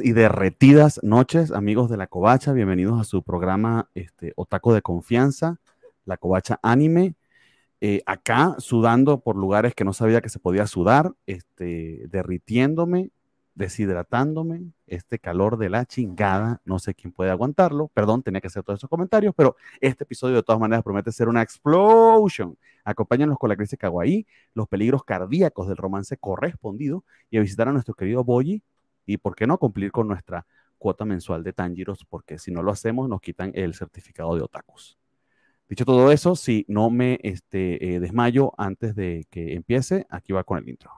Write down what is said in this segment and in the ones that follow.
y derretidas noches, amigos de la Covacha. Bienvenidos a su programa este, Otaco de Confianza, la Covacha Anime. Eh, acá sudando por lugares que no sabía que se podía sudar, este, derritiéndome, deshidratándome, este calor de la chingada, no sé quién puede aguantarlo, perdón, tenía que hacer todos esos comentarios, pero este episodio de todas maneras promete ser una explosion. Acompáñanos con la crisis kawaii, los peligros cardíacos del romance correspondido y a visitar a nuestro querido Boyi y, ¿por qué no, cumplir con nuestra cuota mensual de Tangiros? Porque si no lo hacemos, nos quitan el certificado de otakus. Dicho todo eso, si no me este, eh, desmayo antes de que empiece, aquí va con el intro.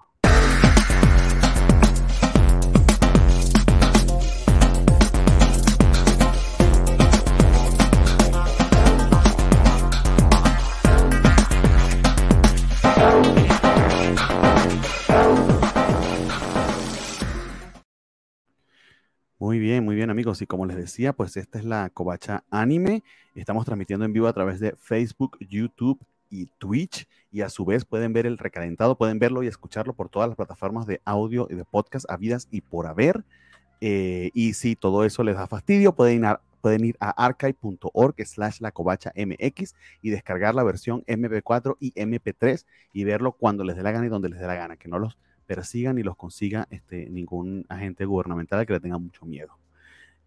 Muy bien, muy bien amigos. Y como les decía, pues esta es la Covacha Anime. Estamos transmitiendo en vivo a través de Facebook, YouTube y Twitch. Y a su vez pueden ver el recalentado, pueden verlo y escucharlo por todas las plataformas de audio y de podcast habidas y por haber. Eh, y si todo eso les da fastidio, pueden ir a, pueden ir a archive.org slash la covacha mx y descargar la versión MP4 y MP3 y verlo cuando les dé la gana y donde les dé la gana, que no los persigan y los consiga este, ningún agente gubernamental que le tenga mucho miedo.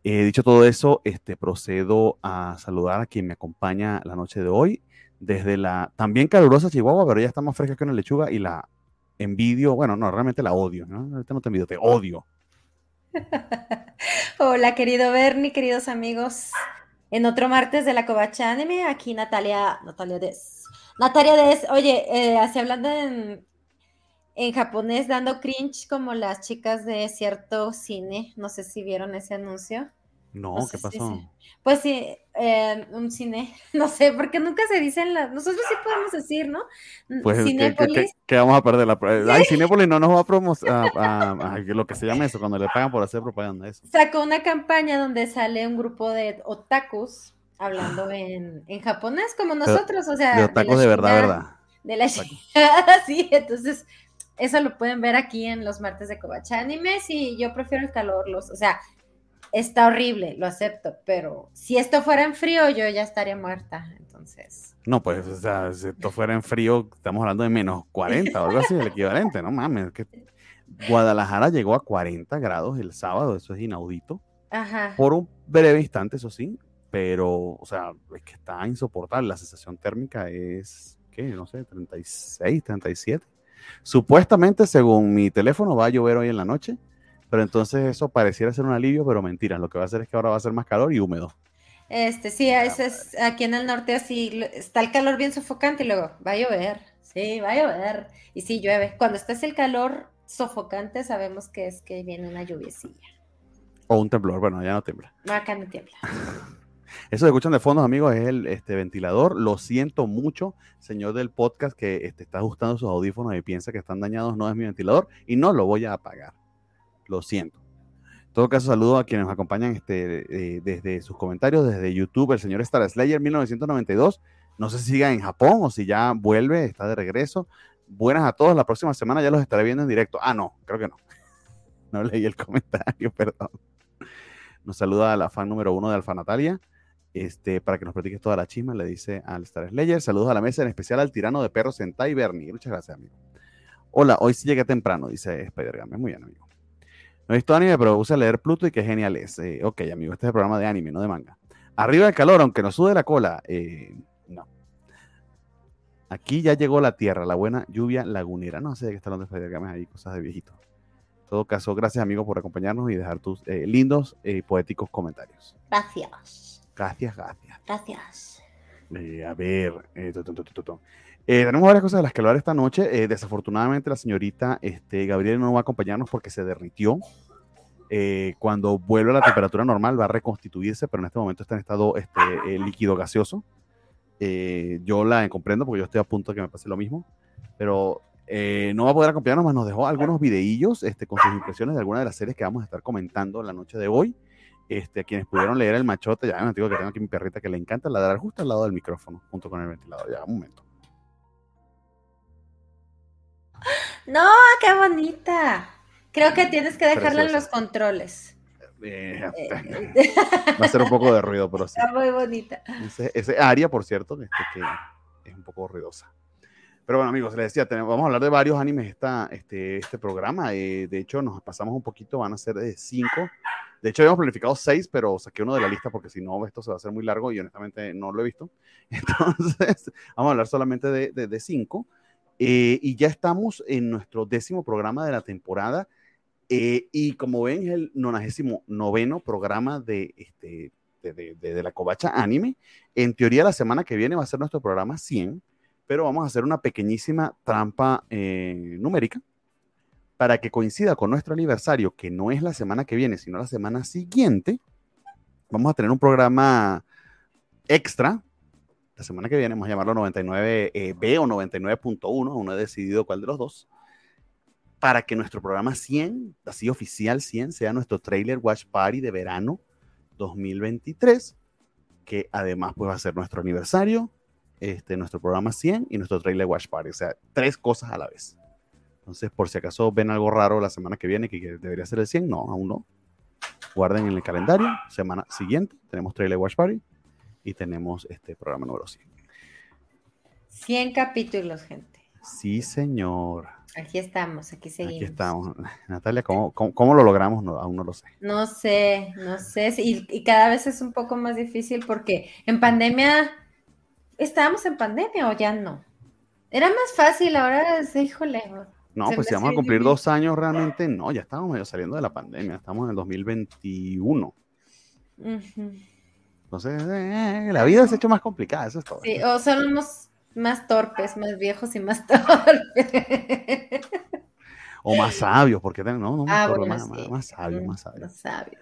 Eh, dicho todo eso, este, procedo a saludar a quien me acompaña la noche de hoy, desde la también calurosa Chihuahua, pero ya está más fresca que una lechuga y la envidio, bueno, no, realmente la odio, ¿no? No te envidio, te odio. Hola, querido Bernie, queridos amigos. En otro martes de la Covacha Anime, aquí Natalia, Natalia Des. Natalia Des, oye, eh, así hablando en, en japonés dando cringe como las chicas de cierto cine. No sé si vieron ese anuncio. No, ¿qué pasó? pues sí, eh, un cine, no sé, porque nunca se dicen las, nosotros sí podemos decir, ¿no? Pues Cinépolis. Que, vamos a perder la Ay, Cinépolis no nos va a promocionar a, lo que se llama eso, cuando le pagan por hacer propaganda eso. Sacó una campaña donde sale un grupo de otakus hablando en, en japonés, como nosotros, o sea. De otakus de, verdad, verdad. De la sí, entonces eso lo pueden ver aquí en los martes de Covacha Anime. Sí, yo prefiero el calor, los, o sea, está horrible, lo acepto, pero si esto fuera en frío, yo ya estaría muerta, entonces. No, pues, o sea, si esto fuera en frío, estamos hablando de menos 40 o algo así, el equivalente, no mames, que Guadalajara llegó a 40 grados el sábado, eso es inaudito. Ajá. Por un breve instante, eso sí, pero, o sea, es que está insoportable, la sensación térmica es, ¿qué? No sé, 36, 37. Supuestamente, según mi teléfono, va a llover hoy en la noche, pero entonces eso pareciera ser un alivio, pero mentira. Lo que va a hacer es que ahora va a ser más calor y húmedo. Este, sí, es, aquí en el norte así, está el calor bien sofocante y luego va a llover. Sí, va a llover. Y sí, llueve. Cuando está el calor sofocante, sabemos que es que viene una lluviecilla. O un temblor, bueno, ya no tiembla. No, acá no tiembla. Eso que escuchan de fondo, amigos, es el este, ventilador. Lo siento mucho, señor del podcast, que este, está ajustando sus audífonos y piensa que están dañados. No es mi ventilador y no lo voy a apagar. Lo siento. En todo caso, saludo a quienes nos acompañan este, eh, desde sus comentarios, desde YouTube, el señor Star Slayer 1992. No sé si siga en Japón o si ya vuelve, está de regreso. Buenas a todos. La próxima semana ya los estaré viendo en directo. Ah, no, creo que no. No leí el comentario, perdón. Nos saluda la fan número uno de Alfa Natalia. Este, para que nos platiques toda la chisma, le dice al Star Slayer. Saludos a la mesa, en especial al tirano de perros Sentai Bernie. Muchas gracias, amigo. Hola, hoy sí llegué temprano, dice Spider-Game. Muy bien, amigo. No he visto anime, pero usa leer Pluto y qué genial es. Eh, ok, amigo, este es el programa de anime, no de manga. Arriba del calor, aunque nos sude la cola. Eh, no. Aquí ya llegó la tierra, la buena lluvia lagunera. No sé de qué está hablando Spider-Game ahí, cosas de viejito. En todo caso, gracias, amigo, por acompañarnos y dejar tus eh, lindos y poéticos comentarios. Gracias. Gracias, gracias. Gracias. a ver, eh, tenemos varias cosas de las que hablar esta noche. Eh, desafortunadamente, la señorita este, Gabriela no va a acompañarnos porque se derritió. Eh, cuando vuelve a la temperatura normal va a reconstituirse, pero en este momento está en estado este, líquido gaseoso. yo la comprendo porque yo estoy a punto de que me pase lo mismo, pero no va a poder acompañarnos, más nos dejó algunos videillos este, con sus impresiones de algunas de las series que vamos a estar comentando la noche de hoy. Este, quienes pudieron leer el machote, ya me digo que tengo aquí mi perrita que le encanta ladrar justo al lado del micrófono, junto con el ventilador. Ya, un momento. No, qué bonita. Creo que tienes que dejarla en los controles. Eh, va a ser un poco de ruido, pero sí. Está muy bonita. Ese, área, por cierto, este, que es un poco ruidosa. Pero bueno, amigos, les decía, vamos a hablar de varios animes esta, este, este programa. Eh, de hecho, nos pasamos un poquito, van a ser de cinco. De hecho, habíamos planificado seis, pero saqué uno de la lista porque si no, esto se va a hacer muy largo y honestamente no lo he visto. Entonces, vamos a hablar solamente de, de, cinco. Eh, y ya estamos en nuestro décimo programa de la temporada. Eh, y como ven, es el 99 noveno programa de, este, de, la Covacha Anime. En teoría, la semana que viene va a ser nuestro programa 100 pero vamos a hacer una pequeñísima trampa eh, numérica para que coincida con nuestro aniversario, que no es la semana que viene, sino la semana siguiente. Vamos a tener un programa extra. La semana que viene vamos a llamarlo 99B eh, o 99.1, aún no he decidido cuál de los dos, para que nuestro programa 100, así oficial 100, sea nuestro trailer Watch Party de verano 2023, que además pues va a ser nuestro aniversario, este, nuestro programa 100 y nuestro trailer Watch Party. O sea, tres cosas a la vez. Entonces, por si acaso ven algo raro la semana que viene, que debería ser el 100, no, aún no. Guarden en el calendario. Semana siguiente tenemos trailer Watch Party y tenemos este programa número 100. 100 capítulos, gente. Sí, señor. Aquí estamos, aquí seguimos. Aquí estamos. Natalia, ¿cómo, cómo, lo logramos? No, aún no lo sé. No sé, no sé. Y, y, cada vez es un poco más difícil porque en pandemia ¿Estábamos en pandemia o ya no? Era más fácil, ahora es, híjole. No, pues si vamos a cumplir dos años realmente, no, ya estamos medio saliendo de la pandemia, estamos en el 2021. Entonces, eh, la vida se ha hecho más complicada, eso es todo. Sí, o somos más torpes, más viejos y más torpes. o más sabios, porque no, no, ah, más, más, sabios, más sabios. Más sabios.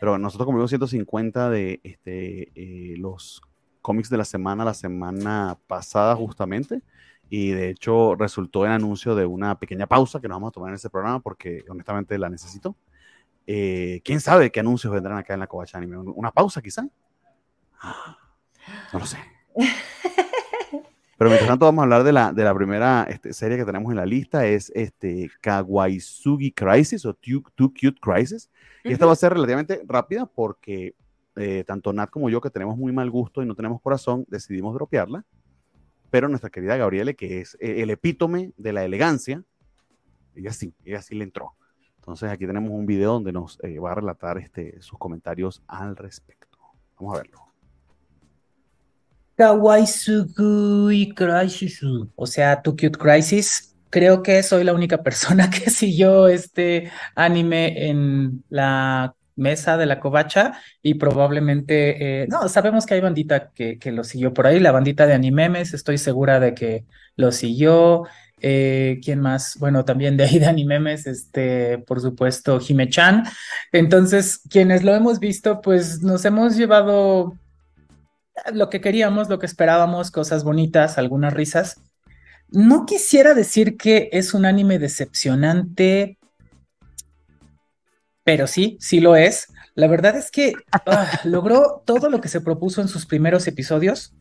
Pero nosotros cumplimos 150 de este, eh, los cómics de la semana la semana pasada justamente y de hecho resultó en anuncio de una pequeña pausa que nos vamos a tomar en este programa porque honestamente la necesito. Eh, ¿Quién sabe qué anuncios vendrán acá en la Covacha Anime? ¿Una pausa quizá? No lo sé. Pero mientras tanto vamos a hablar de la, de la primera este, serie que tenemos en la lista, es este Kawaisugi Crisis o Too, Cute Crisis. Y esta va a ser relativamente rápida porque eh, tanto Nat como yo, que tenemos muy mal gusto y no tenemos corazón, decidimos dropearla. Pero nuestra querida Gabriele, que es eh, el epítome de la elegancia, ella sí, ella sí le entró. Entonces aquí tenemos un video donde nos eh, va a relatar este, sus comentarios al respecto. Vamos a verlo. Crisis, o sea, Too Cute Crisis. Creo que soy la única persona que siguió este anime en la mesa de la covacha y probablemente, eh, no, sabemos que hay bandita que, que, lo siguió por ahí, la bandita de Animemes, estoy segura de que lo siguió. Eh, ¿Quién más? Bueno, también de ahí de Animemes, este, por supuesto, Jime-chan. Entonces, quienes lo hemos visto, pues nos hemos llevado lo que queríamos, lo que esperábamos, cosas bonitas, algunas risas. No quisiera decir que es un anime decepcionante, pero sí, sí lo es. La verdad es que ah, logró todo lo que se propuso en sus primeros episodios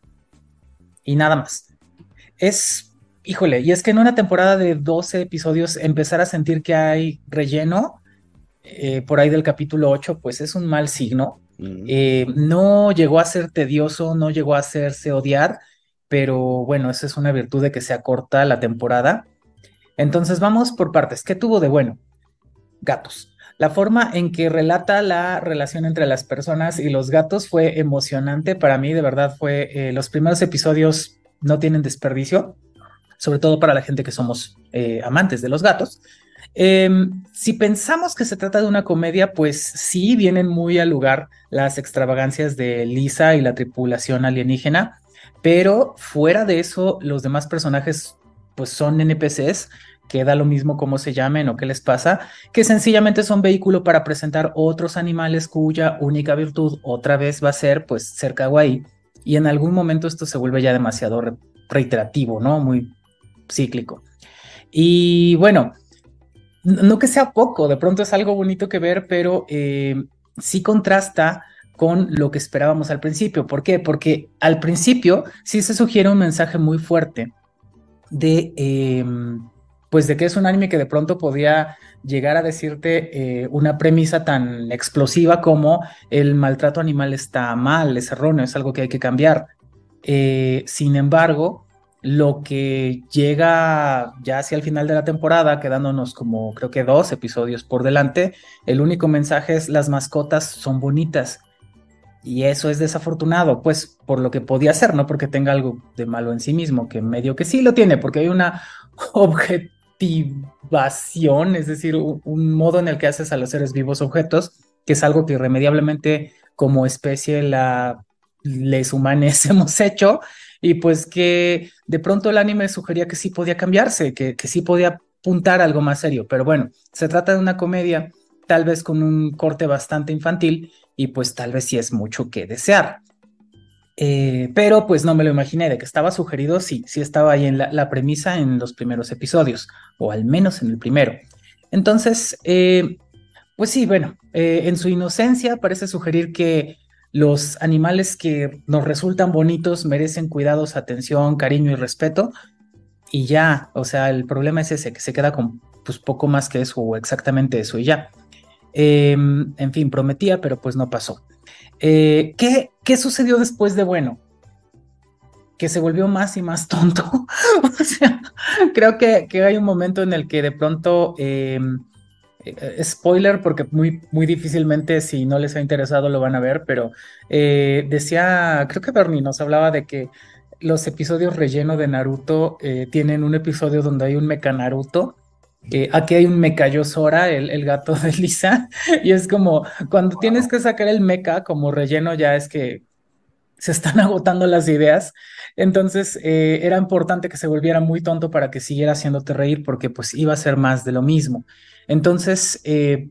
y nada más. Es, híjole, y es que en una temporada de 12 episodios empezar a sentir que hay relleno eh, por ahí del capítulo 8, pues es un mal signo. Eh, no llegó a ser tedioso, no llegó a hacerse odiar, pero bueno, esa es una virtud de que se acorta la temporada. Entonces vamos por partes. ¿Qué tuvo de bueno? Gatos. La forma en que relata la relación entre las personas y los gatos fue emocionante para mí, de verdad fue, eh, los primeros episodios no tienen desperdicio, sobre todo para la gente que somos eh, amantes de los gatos. Em, si pensamos que se trata de una comedia, pues sí vienen muy al lugar las extravagancias de Lisa y la tripulación alienígena, pero fuera de eso, los demás personajes pues son NPCs que da lo mismo cómo se llamen o qué les pasa, que sencillamente son vehículo para presentar otros animales cuya única virtud otra vez va a ser pues ser kawaii y en algún momento esto se vuelve ya demasiado reiterativo, ¿no? Muy cíclico. Y bueno, no que sea poco, de pronto es algo bonito que ver, pero eh, sí contrasta con lo que esperábamos al principio. ¿Por qué? Porque al principio sí se sugiere un mensaje muy fuerte de... Em, pues de que es un anime que de pronto podía llegar a decirte eh, una premisa tan explosiva como el maltrato animal está mal, es erróneo, es algo que hay que cambiar. Eh, sin embargo, lo que llega ya hacia el final de la temporada, quedándonos como creo que dos episodios por delante, el único mensaje es las mascotas son bonitas. Y eso es desafortunado, pues por lo que podía ser, no porque tenga algo de malo en sí mismo, que medio que sí lo tiene, porque hay una es decir, un modo en el que haces a los seres vivos objetos, que es algo que irremediablemente como especie la les humanes hemos hecho y pues que de pronto el anime sugería que sí podía cambiarse, que, que sí podía apuntar algo más serio, pero bueno, se trata de una comedia tal vez con un corte bastante infantil y pues tal vez sí es mucho que desear. Eh, pero pues no me lo imaginé, de que estaba sugerido, sí, sí estaba ahí en la, premisa en los primeros episodios, o al menos en el primero. Entonces, eh, pues sí, bueno, eh, en su inocencia parece sugerir que los animales que nos resultan bonitos merecen cuidados, atención, cariño y respeto. Y ya, o sea, el problema es ese, que se queda con pues poco más que eso o exactamente eso y ya. Em, en fin, prometía, pero pues no pasó. Eh, ¿qué, ¿Qué sucedió después de bueno? Que se volvió más y más tonto. o sea, creo que, que, hay un momento en el que de pronto em, eh, spoiler porque muy, muy difícilmente si no les ha interesado lo van a ver, pero eh, decía, creo que Bernie nos hablaba de que los episodios relleno de Naruto eh, tienen un episodio donde hay un mecha Naruto. Aquí hay un mecha Yosora, el, el gato de Lisa, y es como cuando tienes que sacar el mecha como relleno ya es que se están agotando las ideas. Entonces era importante que se volviera muy tonto para que siguiera haciéndote reír porque pues iba a ser más de lo mismo. Entonces, eh,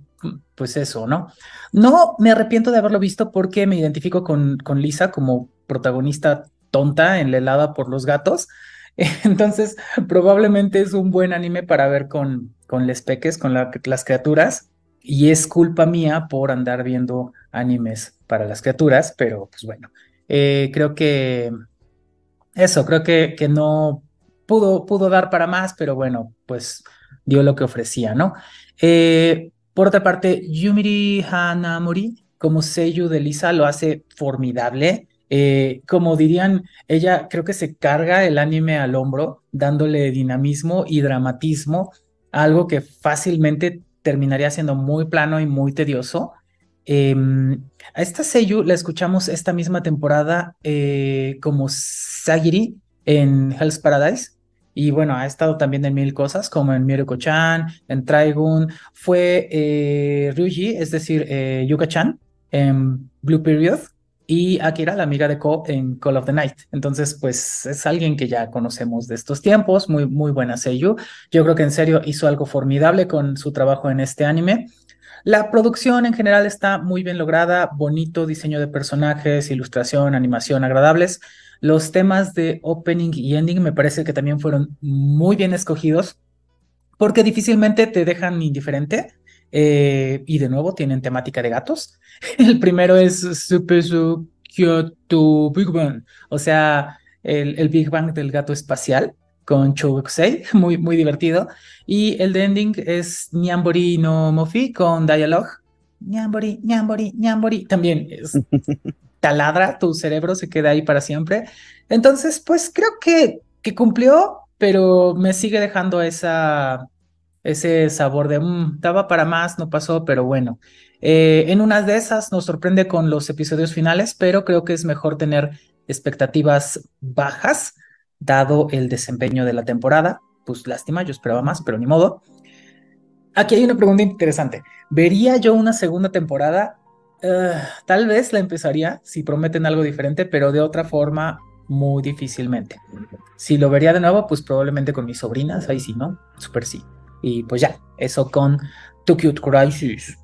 pues eso, ¿no? No me arrepiento de haberlo visto porque me identifico con, con Lisa como protagonista tonta, enlelada por los gatos. Entonces, probablemente es un buen anime para ver con, con peques, con las criaturas. Y es culpa mía por andar viendo animes para las criaturas, pero pues bueno, eh, creo que eso, creo que, que no pudo, pudo dar para más, pero bueno, pues dio lo que ofrecía, ¿no? Eh, por otra parte, Yumiri Hanamori, como sello de Lisa, lo hace formidable. Eh, como dirían, ella creo que se carga el anime al hombro, dándole dinamismo y dramatismo, algo que fácilmente terminaría siendo muy plano y muy tedioso. Em, a esta Seiyu la escuchamos esta misma temporada eh, como Sagiri en Hell's Paradise. Y bueno, ha estado también en mil cosas, como en Miruko-chan, en Trigun. Fue eh, Ryuji, es decir, Yuka-chan, en Blue Period. Y Akira, la amiga de Ko, en Call of the Night. Entonces, pues es alguien que ya conocemos de estos tiempos, muy, muy buena Seiyu. Yo creo que en serio hizo algo formidable con su trabajo en este anime. La producción en general está muy bien lograda, bonito diseño de personajes, ilustración, animación agradables. Los temas de opening y ending me parece que también fueron muy bien escogidos porque difícilmente te dejan indiferente. Eh, y de nuevo tienen temática de gatos. El primero es Super Kyoto Big Bang, o sea, el, Big Bang del gato espacial con Chouksei, muy, muy divertido. Y el de ending es Nyambori no Mofi con Dialogue. Nyambori, Nyambori, Nyambori. También es taladra, tu cerebro se queda ahí para siempre. Entonces, pues creo que, que cumplió, pero me sigue dejando esa, ese sabor de, mmm, estaba para más, no pasó, pero bueno. Eh, en una de esas nos sorprende con los episodios finales, pero creo que es mejor tener expectativas bajas, dado el desempeño de la temporada. Pues lástima, yo esperaba más, pero ni modo. Aquí hay una pregunta interesante. ¿Vería yo una segunda temporada? Eh, tal vez la empezaría si prometen algo diferente, pero de otra forma muy difícilmente. Si lo vería de nuevo, pues probablemente con mis sobrinas, ahí sí, ¿no? Super sí. Y pues ya, eso con Too Cute Crisis.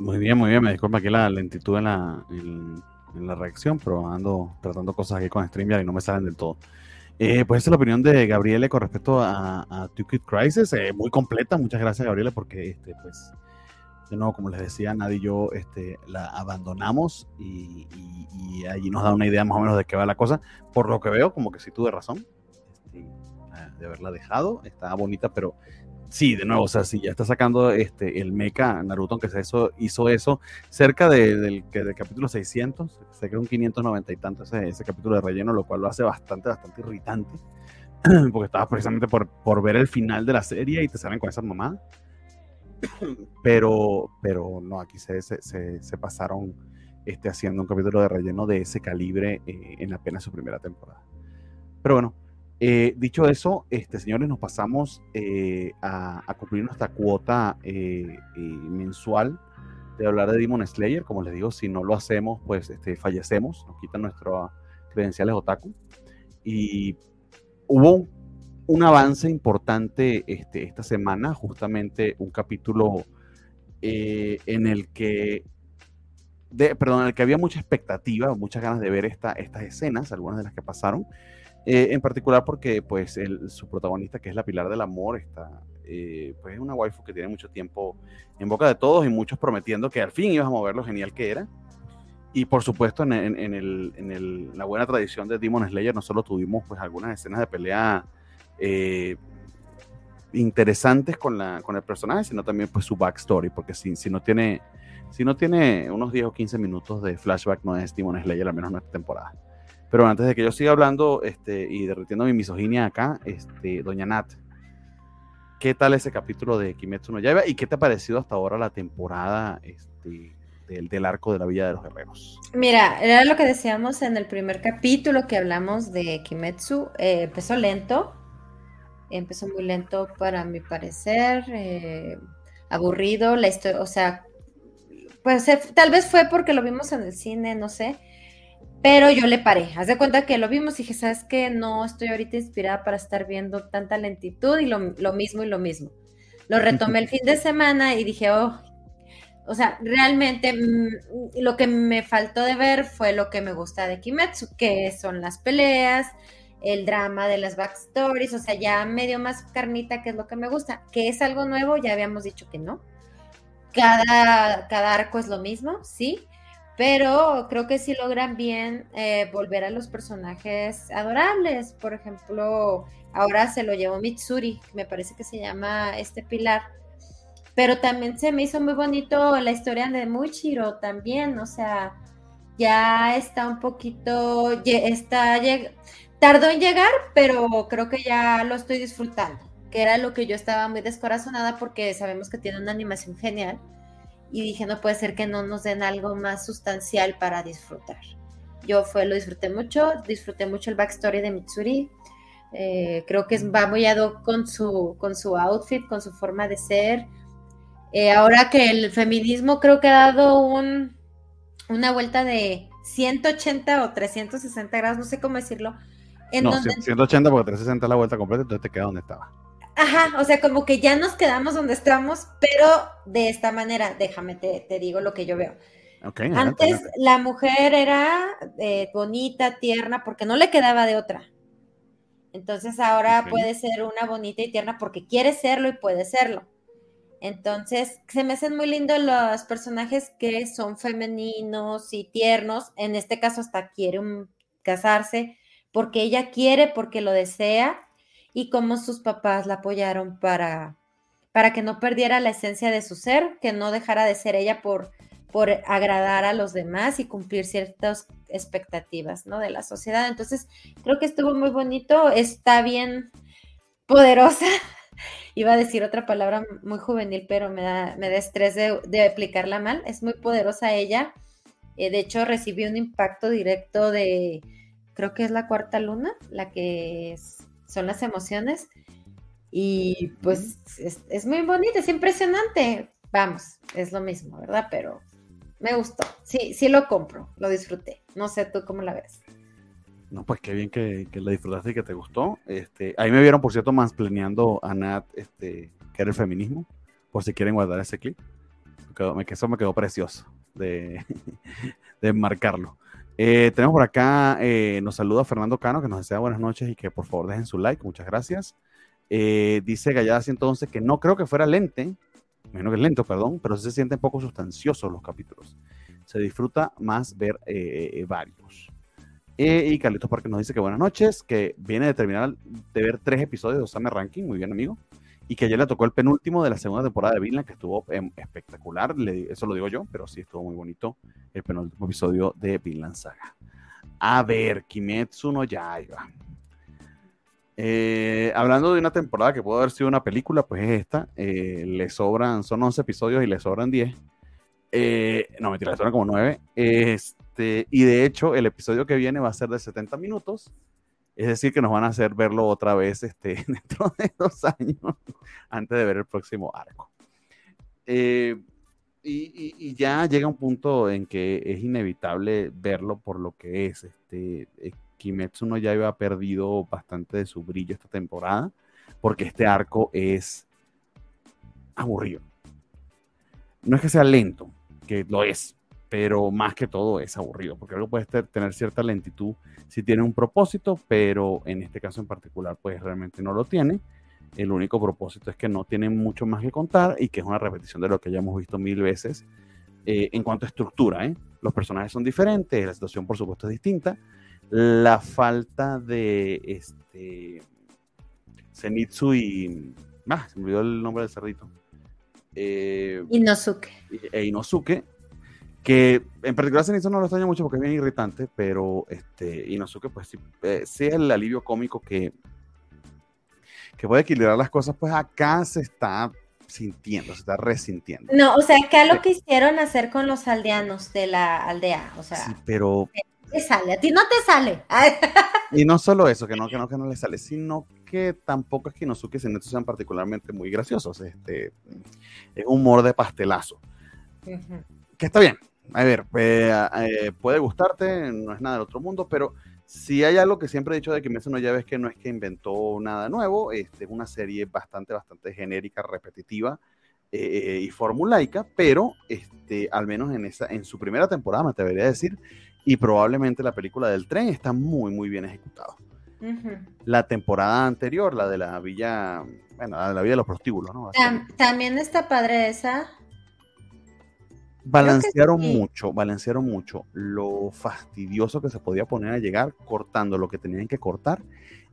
Muy bien, muy bien. Me disculpa aquí la lentitud en la, en, la reacción, pero ando tratando cosas aquí con StreamYard y no me salen del todo. Eh, pues esa es la opinión de Gabriele con respecto a, a Crisis, eh, muy completa. Muchas gracias, Gabriele, porque este, pues, de nuevo, como les decía, nadie y yo este, la abandonamos y, allí nos da una idea más o menos de qué va la cosa. Por lo que veo, como que sí tuve razón de haberla dejado. Está bonita, pero sí, de nuevo, o sea, si ya está sacando este, el mecha Naruto, aunque se eso, hizo eso cerca de, del, del, capítulo 600, se creó un 590 y tanto ese, ese capítulo de relleno, lo cual lo hace bastante, bastante irritante porque estaba precisamente por, por, ver el final de la serie y te salen con esa mamá. Pero, pero no, aquí se, se, se, pasaron este, haciendo un capítulo de relleno de ese calibre eh, en apenas su primera temporada. Pero bueno, eh, dicho eso, este, señores, nos pasamos eh, a, a, cumplir nuestra cuota mensual de hablar de Demon Slayer. Como les digo, si no lo hacemos, pues este, fallecemos, nos quitan nuestras credenciales otaku. Y hubo un, avance importante este, esta semana, justamente un capítulo eh, en el que, de, perdón, en el que había mucha expectativa, muchas ganas de ver esta, estas escenas, algunas de las que pasaron, eh, en particular porque pues su protagonista, que es la Pilar del Amor, está, eh, pues es una waifu que tiene mucho tiempo en boca de todos y muchos prometiendo que al fin íbamos a ver lo genial que era. Y por supuesto, en, en, la buena tradición de Demon Slayer, no solo tuvimos pues, algunas escenas de pelea eh, interesantes con, la, con el personaje, sino también pues, su backstory, porque si, si, no tiene, si no tiene unos 10 o 15 minutos de flashback, no es Demon Slayer, al menos en esta temporada. Pero antes de que yo siga hablando este, y derritiendo mi misoginia acá, este, Doña Nat, ¿qué tal ese capítulo de Kimetsu no Yaiba y qué te ha parecido hasta ahora la temporada este, del, arco de la Villa de los Guerreros. Mira, era lo que decíamos en el primer capítulo que hablamos de Kimetsu. Eh, empezó lento, empezó muy lento para mi parecer, eh, aburrido, la historia, o sea, pues eh, tal vez fue porque lo vimos en el cine, no sé, pero yo le paré. Haz de cuenta que lo vimos y dije, ¿sabes qué? No estoy ahorita inspirada para estar viendo tanta lentitud y lo, lo mismo y lo mismo. Lo retomé el fin de semana y dije, oh, o sea, realmente mm, lo que me faltó de ver fue lo que me gusta de Kimetsu, que son las peleas, el drama de las backstories, o sea, ya medio más carnita, que es lo que me gusta. Que es algo nuevo, ya habíamos dicho que no. Cada, cada arco es lo mismo, sí, pero creo que sí logran bien eh, volver a los personajes adorables. Por ejemplo, ahora se lo llevó Mitsuri, me parece que se llama este pilar pero también se me hizo muy bonito la historia de Muchiro también, o sea, ya está un poquito, está, tardó en llegar, pero creo que ya lo estoy disfrutando, que era lo que yo estaba muy descorazonada porque sabemos que tiene una animación genial y dije, no puede ser que no nos den algo más sustancial para disfrutar. Yo fue, lo disfruté mucho, disfruté mucho el backstory de Mitsuri, eh, creo que va muy ad hoc con su, con su outfit, con su forma de ser, eh, ahora que el feminismo creo que ha dado un, una vuelta de 180 o 360 grados, no sé cómo decirlo. En no, 180 porque 360 es la vuelta completa, entonces te queda donde estaba. Ajá, o sea, como que ya nos quedamos donde estamos, pero de esta manera, déjame, te, digo lo que yo veo. Antes la mujer era eh, bonita, tierna, porque no le quedaba de otra. Entonces ahora puede ser una bonita y tierna porque quiere serlo y puede serlo. Entonces, se me hacen muy lindos los personajes que son femeninos y tiernos. En este caso, hasta quiere casarse porque ella quiere, porque lo desea y como sus papás la apoyaron para, para que no perdiera la esencia de su ser, que no dejara de ser ella por, por agradar a los demás y cumplir ciertas expectativas ¿no? de la sociedad. Entonces, creo que estuvo muy bonito, está bien poderosa Iba a decir otra palabra muy juvenil, pero me da, me da estrés de, aplicarla mal. Es muy poderosa ella. Eh, de hecho, recibió un impacto directo de, creo que es la cuarta luna, la que son las emociones. Y pues es, es muy bonita, es impresionante. Vamos, es lo mismo, ¿verdad? Pero me gustó. Sí, sí lo compro, lo disfruté. No sé tú cómo la ves. No, pues qué bien que, que, la disfrutaste y que te gustó. Este, ahí me vieron, por cierto, planeando a Nat, este, que era el feminismo, por si quieren guardar ese clip. Me quedó, eso me quedó precioso de, de marcarlo. Eh, tenemos por acá, eh, nos saluda Fernando Cano, que nos desea buenas noches y que por favor dejen su like. Muchas gracias. Eh, dice Gallada 111 que no creo que fuera lente, menos que lento, perdón, pero sí se sienten poco sustanciosos los capítulos. Se disfruta más ver eh, varios. Y Carlitos Parque nos dice que buenas noches, que viene de terminar de ver tres episodios de Osame Ranking, muy bien amigo, y que ayer le tocó el penúltimo de la segunda temporada de Vinland, que estuvo em, espectacular, le- eso lo digo yo, pero sí estuvo muy bonito el penúltimo episodio de Vinland Saga. A ver, Kimetsu no Yaiba. Eh, hablando de una temporada que pudo haber sido una película, pues es esta. Eh, le sobran, son 11 episodios y le sobran 10. Eh, no, mentira, le sobran como 9. Este, y de hecho, el episodio que viene va a ser de 70 minutos. Es decir, que nos van a hacer verlo otra vez este, dentro de dos años, antes de ver el próximo arco. Eh, y, y- ya llega un punto en que es inevitable verlo por lo que es. Este, eh, Kimetsu no Yaiba ha perdido bastante de su brillo esta temporada, porque este arco es aburrido. No es que sea lento, que lo es, pero más que todo es aburrido, porque algo puede tener cierta lentitud si tiene un propósito, pero en este caso en particular, pues realmente no lo tiene. El único propósito es que no tiene mucho más que contar y que es una repetición de lo que ya hemos visto mil veces eh, en cuanto a estructura. ¿eh? Los personajes son diferentes, la situación por supuesto es distinta. La falta de este Zenitsu y... Ah, se me olvidó el nombre del cerdito. Eh, Inosuke. e Inosuke, que en particular Zenitsu no lo extraño mucho porque es bien irritante, pero este, Inosuke pues sí, eh, sí es el alivio cómico que, que puede equilibrar las cosas, pues acá se está sintiendo, se está resintiendo. No, o sea, acá lo que hicieron hacer con los aldeanos de la aldea, o sea, Sí, pero, te sale, a ti no te sale. Y no solo eso, que no, que no, que no le sale, sino que tampoco es que Inosuke y Zenitsu sean particularmente muy graciosos, este, es humor de pastelazo. Que está bien. A ver, eh, eh, puede gustarte, no es nada del otro mundo, pero si hay algo que siempre he dicho de Kimetsu no Yaiba es que no es que inventó nada nuevo, este, es una serie bastante, bastante genérica, repetitiva eh, y formulaica, pero este, al menos en, esa, en su primera temporada, me atrevería a decir, y probablemente la película del tren está muy, muy bien ejecutada. Ujú. La temporada anterior, la de la villa, bueno, la de la villa de los prostíbulos, ¿no? Tam- también está padre esa. Balancearon sí. mucho, balancearon mucho lo fastidioso que se podía poner a llegar cortando lo que tenían que cortar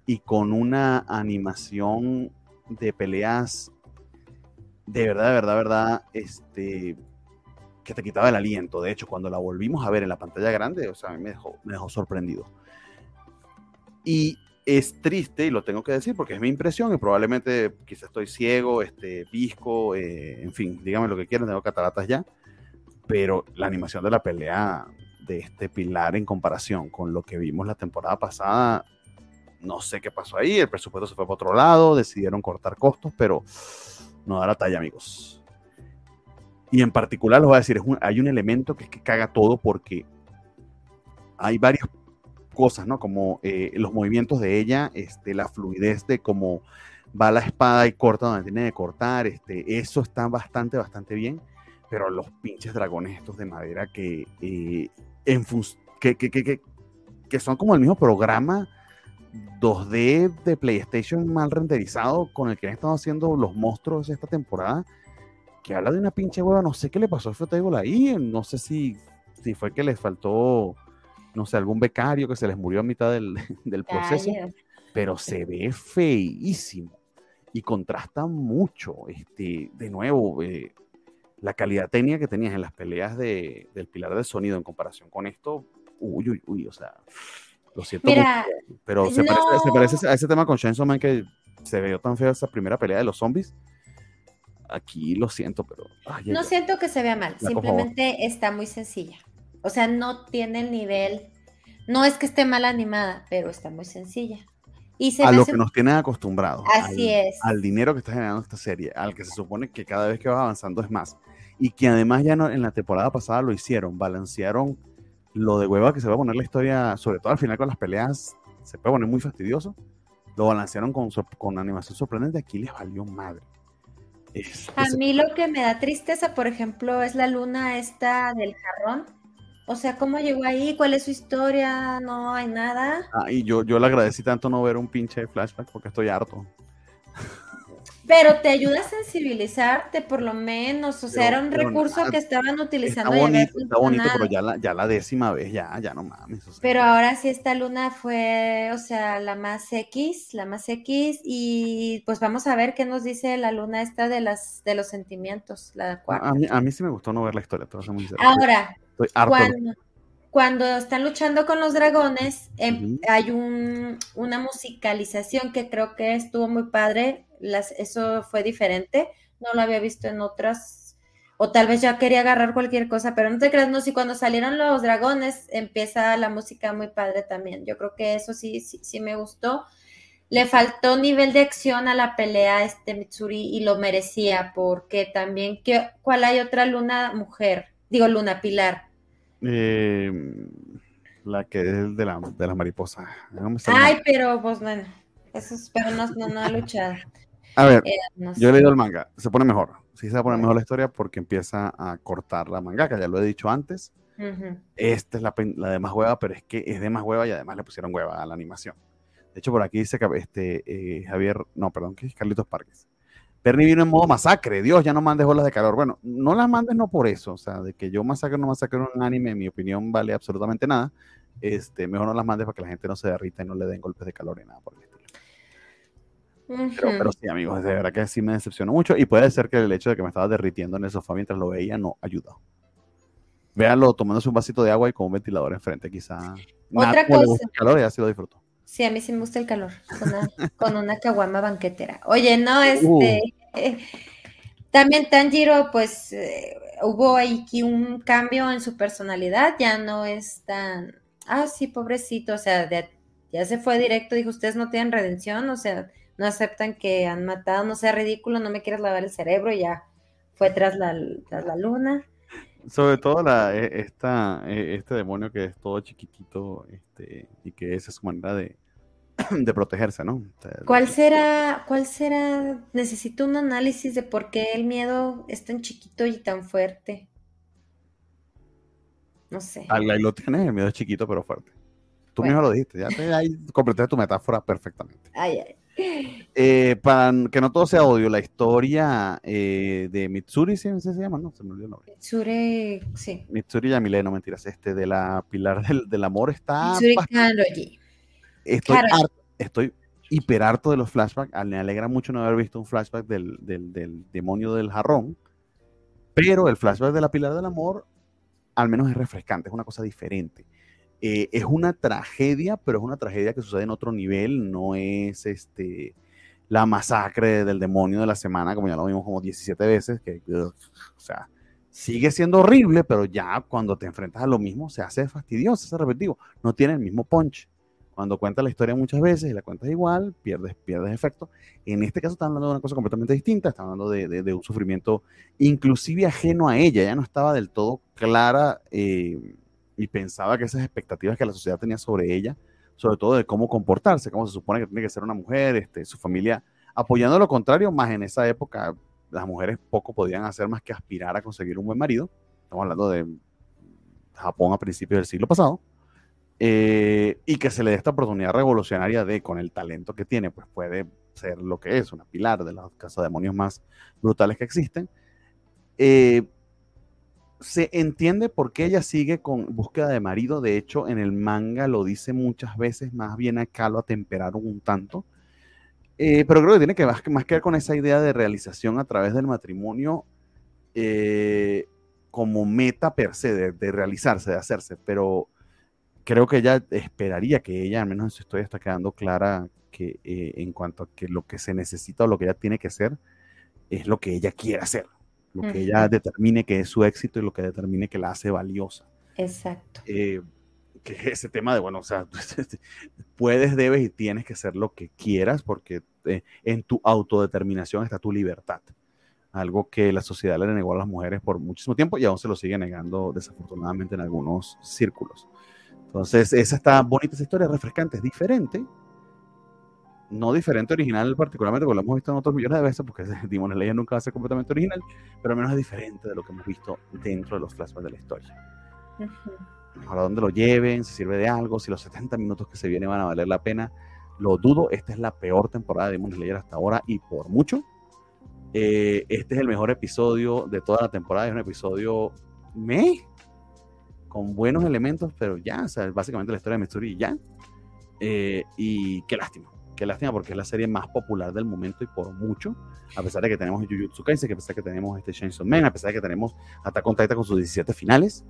y con una animación de peleas de verdad, de verdad, de verdad, este que te quitaba el aliento. De hecho, cuando la volvimos a ver en la pantalla grande, o sea, a mí me dejó, me dejó sorprendido. Y es triste, y lo tengo que decir porque es mi impresión, y probablemente quizás estoy ciego, este, pisco, eh, en fin, díganme lo que quieran, tengo cataratas ya pero la animación de la pelea de este pilar en comparación con lo que vimos la temporada pasada, no sé qué pasó ahí, el presupuesto se fue para otro lado, decidieron cortar costos, pero no da la talla, amigos. Y en particular, les voy a decir, es un- hay un elemento que es que caga todo porque hay varias cosas, ¿no? Como eh, los movimientos de ella, este, la fluidez de cómo va la espada y corta donde tiene que cortar, este, eso está bastante, bastante bien pero los pinches dragones estos de madera que, eh, en que, que, que, que, que son como el mismo programa 2D de PlayStation mal renderizado con el que han estado haciendo los monstruos esta temporada, que habla de una pinche hueva, no sé qué le pasó a Fruitable ahí, no sé si, si fue que les faltó, no sé, algún becario que se les murió a mitad del, del proceso pero se ve feísimo y contrasta mucho. Este, de nuevo, eh, la calidad técnica que tenías en las peleas de, del pilar de sonido en comparación con esto, uy, uy, uy, o sea, lo siento Mira, mucho, pero se, no. parece, se parece a ese tema con Chainsaw Man que se vio tan feo esa primera pelea de los zombies. Aquí lo siento, pero... ay, No ay, siento que se vea mal, Ya, simplemente está muy sencilla. O sea, no tiene el nivel, no es que esté mal animada, pero está muy sencilla. Y se a lo hace- que nos tienen acostumbrados. Así al, es. Al dinero que está generando esta serie, al que se supone que cada vez que vas avanzando es más. Y que además ya no, en la temporada pasada lo hicieron, balancearon lo de hueva que se va a poner la historia, sobre todo al final con las peleas, se puede poner muy fastidioso. Lo balancearon con, con animación sorprendente, aquí les valió madre. Es- A es- mí lo que me da tristeza, por ejemplo, es la luna esta del jarrón. O sea, ¿cómo llegó ahí? ¿Cuál es su historia? No hay nada. ah, y yo, yo le agradecí tanto no ver un pinche flashback porque estoy harto. Pero te ayuda a sensibilizarte, por lo menos. O sea, Pero- era un pero recurso nada, que estaban Está utilizando había bonito, está bonito, pero ya la, ya la décima vez, ya, ya no mames. o sea. Pero ahora sí esta luna fue, o sea, la más X, la más X, y pues vamos a ver qué nos dice la luna esta de las de los sentimientos, la cuarta. a, mí, a mí sí me gustó no ver la historia, ser muy. Ahora, Estoy harto. de- cuando, cuando están luchando con los dragones, Ujú. hay un, una musicalización que creo que estuvo muy padre, las, eso fue diferente, no lo había visto en otras, o tal vez ya quería agarrar cualquier cosa, pero no te creas, no, si cuando salieron los dragones empieza la música muy padre también, yo creo que eso sí, sí, sí me gustó. Le faltó nivel de acción a la pelea este Mitsuri y lo merecía, porque también, ¿qué, ¿cuál hay otra luna mujer? Digo, luna pilar. Eh, la que es de la, de la mariposa. No Ay, pero pues bueno, eso es, pero no, no, no ha luchado. A ver, Eh, no yo he sé. leído el manga. Se pone mejor. Sí se va a poner mejor la historia porque empieza a cortar la mangaka. Ya lo he dicho antes. Ujú. Esta es la, la de más hueva, pero es que es de más hueva y además le pusieron hueva a la animación. De hecho, por aquí dice que este, eh, Javier, no, perdón, que es Carlitos Parques. Bernie vino en modo masacre. Dios, ya no mandes olas de calor. Bueno, no las mandes no por eso. O sea, de que yo masacre o no masacre un anime, en mi opinión, vale absolutamente nada. Este, mejor no las mandes para que la gente no se derrita y no le den golpes de calor ni nada por el Pero, pero sí, amigos, de verdad que sí me decepcionó mucho. Y puede ser que el hecho de que me estaba derritiendo en el sofá mientras lo veía no ayudó. Véanlo tomándose un vasito de agua y con un ventilador enfrente, quizá. Otra le cosa. gusta el calor, ya sí lo disfrutó. Sí, a mí sí me gusta el calor, con una, con una caguama banquetera. Oye, no, Uh. este, eh, también Tanjiro, pues eh, hubo aquí un cambio en su personalidad, ya no es tan, ah, sí, pobrecito, o sea, de- ya se fue directo, dijo, ustedes no tienen redención, o sea, no aceptan que han matado, no sea ridículo, no me quieres lavar el cerebro, y ya fue tras la, tras la luna. Sobre todo la, e- esta, e- este demonio que es todo chiquitito este, y que esa es su manera de, de protegerse, ¿no? O sea, ¿Cuál será, cuál será? Necesito un análisis de por qué el miedo es tan chiquito y tan fuerte. No sé. Ahí ahí lo tienes, el miedo es chiquito pero fuerte. Tú Bueno. mismo lo dijiste, ya te, ahí completaste tu metáfora perfectamente. Ay, ay. Eh, para que no todo sea odio, la historia eh, de Mitsuri, ¿sí se llama? No, se me olvidó el nombre. Mitsuri, sí. Mitsuri Yamile, no mentiras, este de la Pilar del, del Amor está. Mitsuri Kanroji. estoy, harto, estoy hiper harto de los flashbacks. Me alegra mucho no haber visto un flashback del, del, del demonio del jarrón. Pero el flashback de la Pilar del Amor, al menos es refrescante, es una cosa diferente. Eh, es una tragedia, pero es una tragedia que sucede en otro nivel, no es este la masacre del demonio de la semana, como ya lo vimos como 17 veces, que, o sea, sigue siendo horrible, pero ya cuando te enfrentas a lo mismo se hace fastidioso, se hace repetitivo, no tiene el mismo punch. Cuando cuentas la historia muchas veces y la cuentas igual, pierdes, pierdes efecto. En este caso están hablando de una cosa completamente distinta, están hablando de, de- de un sufrimiento inclusive ajeno a ella, ya no estaba del todo clara eh, y pensaba que esas expectativas que la sociedad tenía sobre ella, sobre todo de cómo comportarse, cómo se supone que tiene que ser una mujer, este, su familia apoyando lo contrario, más en esa época las mujeres poco podían hacer más que aspirar a conseguir un buen marido. Estamos hablando de Japón a principios del siglo pasado. eh, y que se le dé esta oportunidad revolucionaria de, con el talento que tiene, pues puede ser lo que es, una pilar de los demonios más brutales que existen. Eh, se entiende por qué ella sigue con búsqueda de marido. De hecho, en el manga lo dice muchas veces, más bien acá lo atemperaron un tanto. Eh, pero creo que tiene que más, más que ver con esa idea de realización a través del matrimonio eh, como meta per se, de, de realizarse, de hacerse. Pero creo que ella esperaría que ella, al menos en su historia, está quedando clara que eh, en cuanto a que lo que se necesita o lo que ella tiene que ser es lo que ella quiere hacer, lo que ella determine que es su éxito y lo que determine que la hace valiosa. Exacto. Eh, que es ese tema de, bueno, o sea, puedes, debes y tienes que ser lo que quieras porque eh, en tu autodeterminación está tu libertad. Algo que la sociedad le negó a las mujeres por muchísimo tiempo y aún se lo sigue negando desafortunadamente en algunos círculos. Entonces, esa está bonita, esa historia refrescante, es diferente. No diferente original particularmente, porque lo hemos visto en otros millones de veces, porque Demon Slayer nunca va a ser completamente original, pero al menos es diferente de lo que hemos visto dentro de los flashbacks de la historia. Ujú. Ahora, dónde lo lleven, si sirve de algo, si los 70 minutos que se vienen van a valer la pena, lo dudo. Esta es la peor temporada de Demon Slayer hasta ahora y por mucho. Eh, este es el mejor episodio de toda la temporada. Es un episodio me con buenos elementos, pero ya, o sea, básicamente la historia de Mitsuri y ya. Eh, y qué lástima, qué lástima porque es la serie más popular del momento y por mucho, a pesar de que tenemos Jujutsu Kaisen, a pesar de que tenemos este Chainsaw Man, a pesar de que tenemos Attack on Titan con sus 17 finales,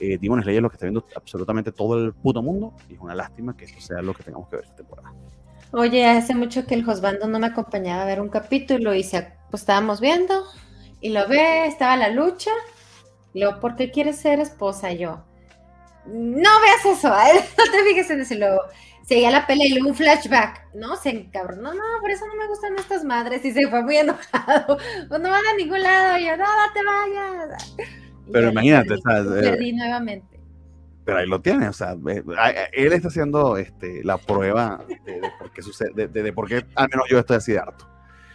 eh, Demon Slayer lo que está viendo absolutamente todo el puto mundo y es una lástima que esto sea lo que tengamos que ver esta temporada. Oye, hace mucho que el Josbando no me acompañaba a ver un capítulo y se, pues estábamos viendo y lo ve, estaba la lucha. Y luego, ¿por qué quieres ser esposa? yo, no veas eso, ¿eh? no te fijes en eso. Y luego, seguía la pelea y luego un flashback, ¿no? Se encabronó, no, por eso no me gustan estas madres. Y se fue muy enojado. Pues no van a ningún lado. Y yo, no, no te vayas. Pero imagínate, perdí, ¿sabes? Eh, perdí nuevamente. pero ahí lo tiene, o sea, eh, él está haciendo este, la prueba de, de por qué sucede, de, de, de por qué al menos yo estoy así de harto.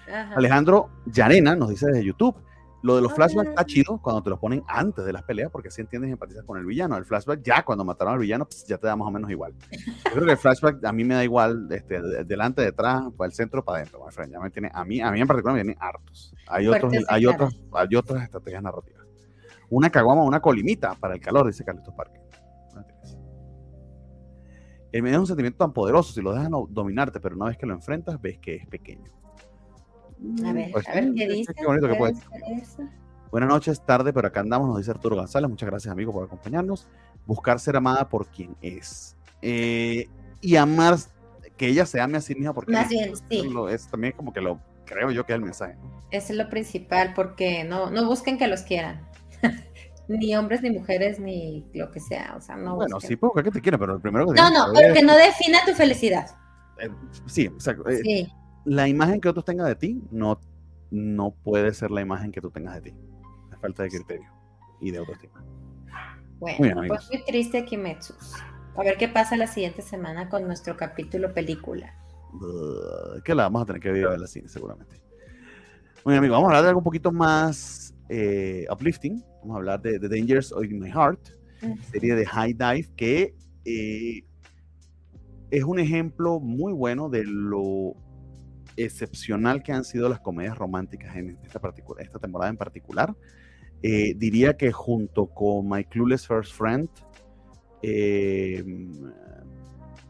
Ajá. Alejandro Llarena nos dice desde YouTube, lo de los Ah. flashbacks está chido cuando te los ponen antes de las peleas, porque así entiendes y empatizas con el villano. El flashback ya cuando mataron al villano, pues, ya te da más o menos igual. Yo creo que el flashback a mí me da igual, este, de- delante, detrás, para el centro, para adentro. Ya me tiene, a mí, a mí en particular me tiene hartos. Hay otros, hay otros, hay otras estrategias narrativas. Una caguama, una colimita para el calor, dice Carlitos Parque. El miedo es un sentimiento tan poderoso, si lo dejas dominarte, pero una vez que lo enfrentas, ves que es pequeño. A ver, Pues a ver qué dice. qué bonito que puede. Buenas noches, tarde, pero acá andamos, nos dice Arturo González. Muchas gracias, amigo, por acompañarnos. Buscar ser amada por quien es. Eh, y amar, que ella se ame a sí misma porque Más bien, sí. lo- es también como que lo creo yo que es el mensaje. ¿no? Eso es lo principal, porque no, no busquen que los quieran. ni hombres, ni mujeres, ni lo que sea. O sea, no bueno, busquen. sí puedo que te quiere, pero el primero que No, no, pero que es- no defina tu felicidad. eh, sí, o sea, eh, Sí. La imagen que otros tengan de ti no, no puede ser la imagen que tú tengas de ti. Es falta de criterio y de autoestima. Bueno, Muy bien, amigos. pues muy triste Kimetsu. A ver qué pasa la siguiente semana con nuestro capítulo película. Uh, que la vamos a tener que ver la cine seguramente. Muy bien, amigo, vamos a hablar de algo un poquito más eh, uplifting. Vamos a hablar de The Dangers of My Heart, serie de High Dive, que eh, es un ejemplo muy bueno de lo excepcional que han sido las comedias románticas en esta, esta temporada en particular. Eh, diría que junto con My Clueless First Friend, eh,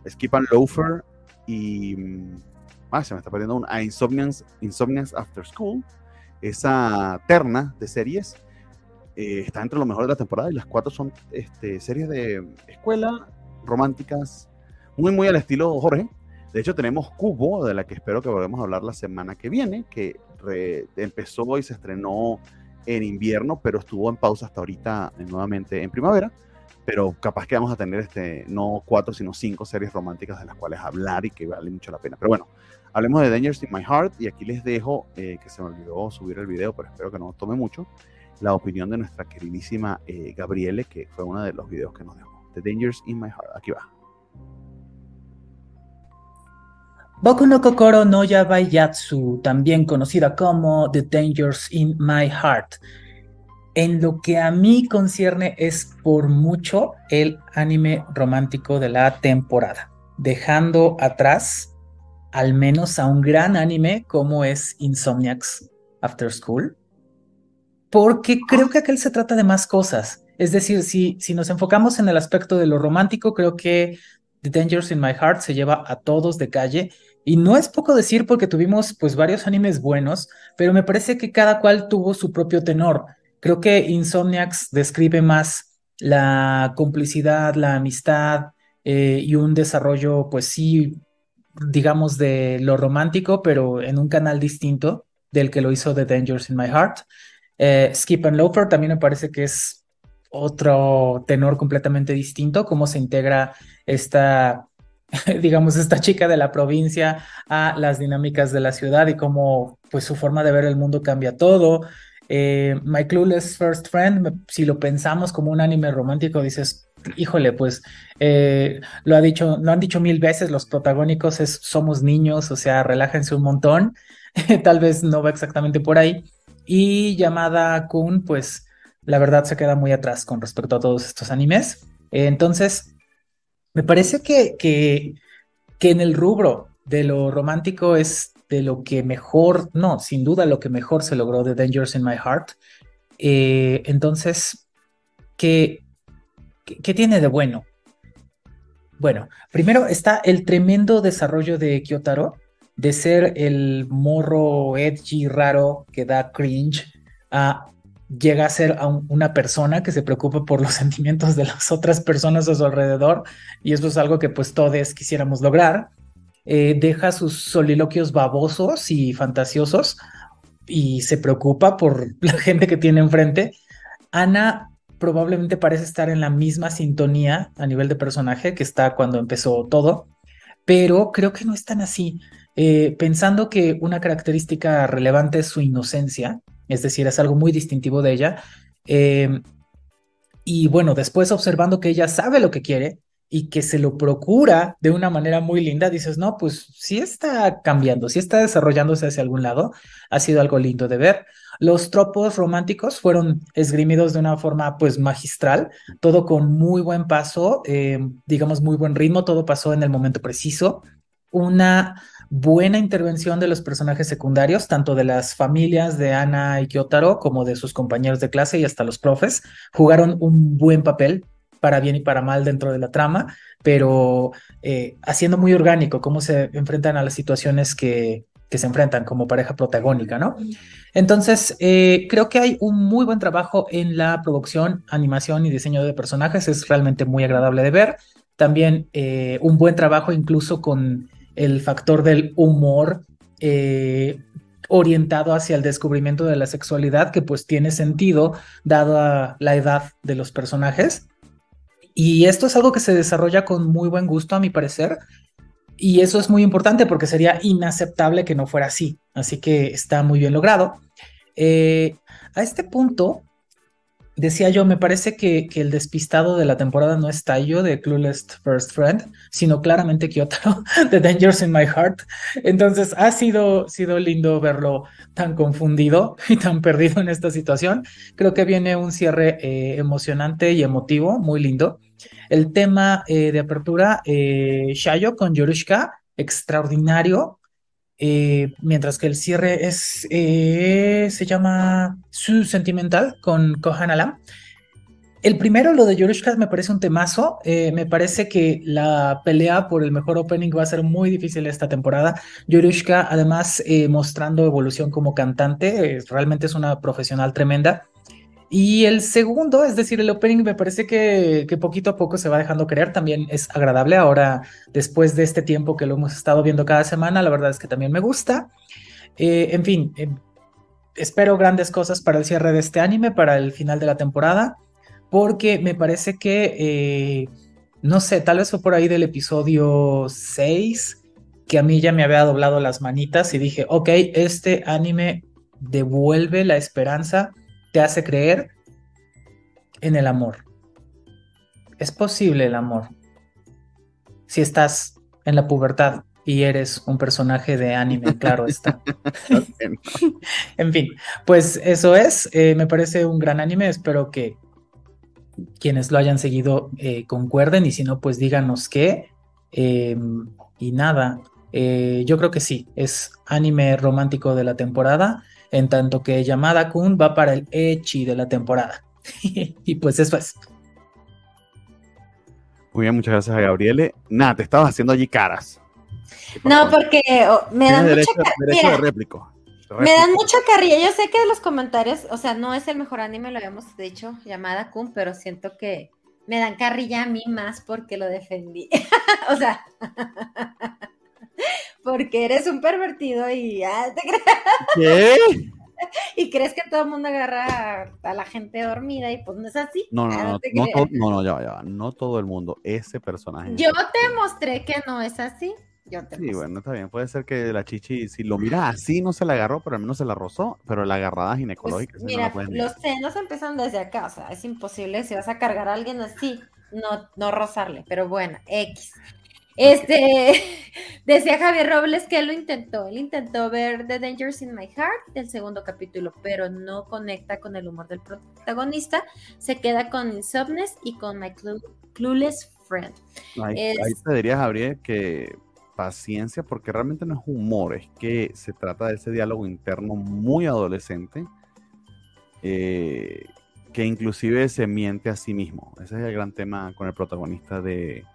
Skip and Loafer y mm, ah, se me está perdiendo un a Insomniacs, Insomniacs After School, esa terna de series eh, está entre lo mejor de la temporada y las cuatro son este, series de escuela románticas, muy muy al estilo Jorge. De hecho tenemos Cubo, de la que espero que volvamos a hablar la semana que viene, que empezó y se estrenó en invierno, pero estuvo en pausa hasta ahorita eh, nuevamente en primavera pero capaz que vamos a tener este, no cuatro, sino cinco series románticas de las cuales hablar y que vale mucho la pena. Pero bueno, hablemos de Dangers in My Heart y aquí les dejo, eh, que se me olvidó subir el video, pero espero que no tome mucho, la opinión de nuestra queridísima eh, Gabriele, que fue uno de los videos que nos dejó. The Dangers in My Heart, aquí va. Boku no Kokoro no Yabayatsu, también conocida como The Dangers in My Heart. En lo que a mí concierne es por mucho el anime romántico de la temporada, dejando atrás al menos a un gran anime como es Insomniacs After School, porque creo que aquel se trata de más cosas. Es decir, si, si nos enfocamos en el aspecto de lo romántico, creo que The Dangers in My Heart se lleva a todos de calle y no es poco decir porque tuvimos pues varios animes buenos, pero me parece que cada cual tuvo su propio tenor. Creo que Insomniacs describe más la complicidad, la amistad eh, y un desarrollo pues sí, digamos de lo romántico, pero en un canal distinto del que lo hizo The Dangers in My Heart. Eh, Skip and Loafer también me parece que es otro tenor completamente distinto, cómo se integra esta digamos, esta chica de la provincia a las dinámicas de la ciudad y cómo, pues, su forma de ver el mundo cambia todo. Eh, My Clueless First Friend, si lo pensamos como un anime romántico, dices, híjole, pues, eh, lo ha dicho, lo han dicho mil veces, los protagónicos es somos niños, o sea, relájense un montón. Tal vez no va exactamente por ahí. Y llamada Kun, pues, la verdad se queda muy atrás con respecto a todos estos animes. Eh, entonces, me parece que, que, que en el rubro de lo romántico es de lo que mejor, no, sin duda lo que mejor se logró de Dangers in My Heart. Eh, entonces, ¿qué, ¿qué, tiene de bueno? Bueno, primero está el tremendo desarrollo de Kyotaro, de ser el morro edgy raro que da cringe a llega a ser una persona que se preocupa por los sentimientos de las otras personas a su alrededor y eso es algo que pues todos quisiéramos lograr. Eh, deja sus soliloquios babosos y fantasiosos y se preocupa por la gente que tiene enfrente. Ana probablemente parece estar en la misma sintonía a nivel de personaje que está cuando empezó todo, pero creo que no es tan así. Eh, pensando que una característica relevante es su inocencia, es decir, es algo muy distintivo de ella. Eh, y bueno, después observando que ella sabe lo que quiere y que se lo procura de una manera muy linda, dices, no, pues sí está cambiando, sí está desarrollándose hacia algún lado, ha sido algo lindo de ver. Los tropos románticos fueron esgrimidos de una forma pues magistral, todo con muy buen paso, eh, digamos muy buen ritmo, todo pasó en el momento preciso. Una buena intervención de los personajes secundarios, tanto de las familias de Ana y Kyotaro como de sus compañeros de clase y hasta los profes, jugaron un buen papel para bien y para mal dentro de la trama, pero eh, haciendo muy orgánico cómo se enfrentan a las situaciones que, que se enfrentan como pareja protagónica, ¿no? Entonces, eh, creo que hay un muy buen trabajo en la producción, animación y diseño de personajes, es realmente muy agradable de ver. También eh, un buen trabajo incluso con el factor del humor eh, orientado hacia el descubrimiento de la sexualidad, que pues tiene sentido dada la edad de los personajes. Y esto es algo que se desarrolla con muy buen gusto, a mi parecer. Y eso es muy importante porque sería inaceptable que no fuera así. Así que está muy bien logrado. Eh, a este punto, decía yo, me parece que, que, el despistado de la temporada no es Tayo de Clueless First Friend, sino claramente Kyoto de Dangers in My Heart. Entonces ha sido, sido lindo verlo tan confundido y tan perdido en esta situación. Creo que viene un cierre eh, emocionante y emotivo, muy lindo. El tema eh, de apertura, eh, Shayo con Yorushka, extraordinario. Eh, mientras que el cierre es, eh, se llama Su Sentimental con Kohan Alam. El primero, lo de Yorushka, me parece un temazo. Eh, me parece que la pelea por el mejor opening va a ser muy difícil esta temporada. Yorushka, además, mostrando evolución como cantante, realmente es una profesional tremenda. Y el segundo, es decir, el opening, me parece que, poquito a poco se va dejando creer. También es agradable ahora, después de este tiempo que lo hemos estado viendo cada semana, la verdad es que también me gusta. Eh, en fin, eh, espero grandes cosas para el cierre de este anime, para el final de la temporada, porque me parece que, eh, no sé, tal vez fue por ahí del episodio 6 que a mí ya me había doblado las manitas y dije, ok, este anime devuelve la esperanza te hace creer en el amor. Es posible el amor. Si estás en la pubertad y eres un personaje de anime, claro está. en fin, pues eso es. Eh, me parece un gran anime. Espero que quienes lo hayan seguido eh, concuerden y si no, pues díganos qué. Em, y nada, eh, yo creo que sí, es anime romántico de la temporada en tanto que Yamada Kun va para el Echi de la temporada. y pues eso es. Muy bien, muchas gracias a Gabriele. Nada, te estabas haciendo allí caras. No, porque oh, me dan derecho, mucha derecho de réplico. Me dan mucha carrilla. Yo sé que los comentarios, o sea, no es el mejor anime, lo habíamos dicho, llamada Kun, pero siento que me dan carrilla a mí más porque lo defendí. o sea, porque eres un pervertido y ya te ¿Qué? Y crees que todo el mundo agarra a la gente dormida y pues no es así. No, no, no, no, no, no, no, ya, ya, no todo el mundo, ese personaje. Yo te mostré que no es así. Yo te sí, bueno, está bien. Puede ser que la chichi, si lo mira así, no se la agarró, pero al menos se la rozó. Pero la agarrada ginecológica. Pues, mira, los senos empiezan desde acá. O sea, es imposible si vas a cargar a alguien así, no, no rozarle. Pero bueno, X. Este, decía Javier Robles que él lo intentó, él intentó ver The Dangers in My Heart del segundo capítulo, pero no conecta con el humor del protagonista, se queda con Insomnes y con My Clueless Friend. Ahí, te diría, Javier, que paciencia porque realmente no es humor, es que se trata de ese diálogo interno muy adolescente eh, que inclusive se miente a sí mismo. Ese es el gran tema con el protagonista de,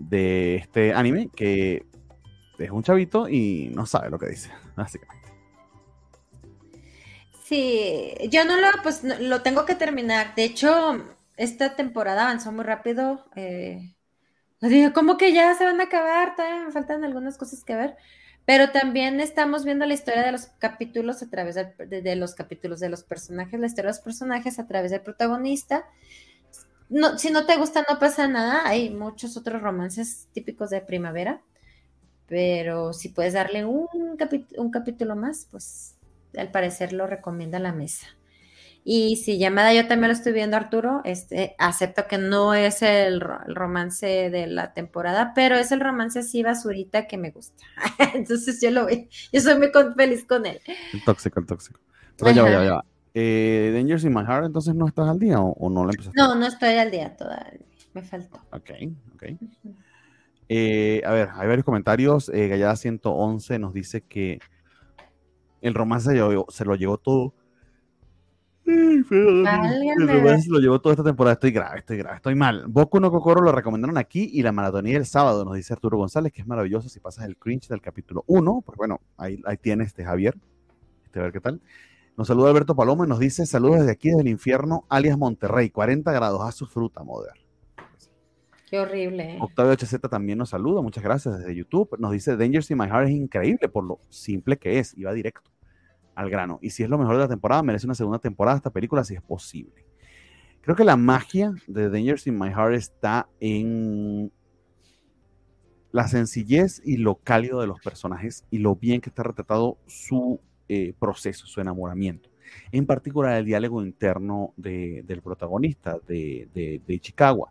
de este anime, que es un chavito y no sabe lo que dice, básicamente. Sí, yo no lo, pues lo tengo que terminar. De hecho, esta temporada avanzó muy rápido. Eh, digo, como que ya se van a acabar, todavía me faltan algunas cosas que ver. Pero también estamos viendo la historia de los capítulos a través de, los capítulos de los personajes, la historia de los personajes a través del protagonista. No, si no te gusta, no pasa nada. Hay muchos otros romances típicos de primavera. Pero si puedes darle un, un capítulo más, pues al parecer lo recomienda la mesa. Y si llamada yo también lo estoy viendo, Arturo, este, acepto que no es el, romance de la temporada, pero es el romance así basurita que me gusta. Entonces yo lo veo, yo soy muy feliz con él. El tóxico, el tóxico. Pero ya va, ya va. Eh, Dangers in My Heart, entonces no estás al día o, no lo empezaste? No, no estoy al día todavía. Me faltó. Ok, ok. Eh, a ver, hay varios comentarios. Eh, Gallada 111 nos dice que el romance se lo llevó todo lo llevó toda esta temporada. Estoy grave, estoy grave, estoy mal. Boku no Kokoro lo recomendaron aquí y la maratonía el sábado, nos dice Arturo González, que es maravilloso si pasas el cringe del capítulo 1. Pues bueno, ahí, ahí tienes este Javier. Este, a ver qué tal. Nos saluda Alberto Paloma y nos dice: Saludos desde aquí, desde el infierno, alias Monterrey, 40 grados a su fruta, moder. Qué horrible. Octavio HZ también nos saluda, muchas gracias desde YouTube. Nos dice: Dangers in My Heart es increíble por lo simple que es, y va directo al grano. Y si es lo mejor de la temporada, merece una segunda temporada esta película si es posible. Creo que la magia de Dangers in My Heart está en la sencillez y lo cálido de los personajes y lo bien que está retratado su eh, proceso, su enamoramiento. En particular el diálogo interno del protagonista de, de, Chicago.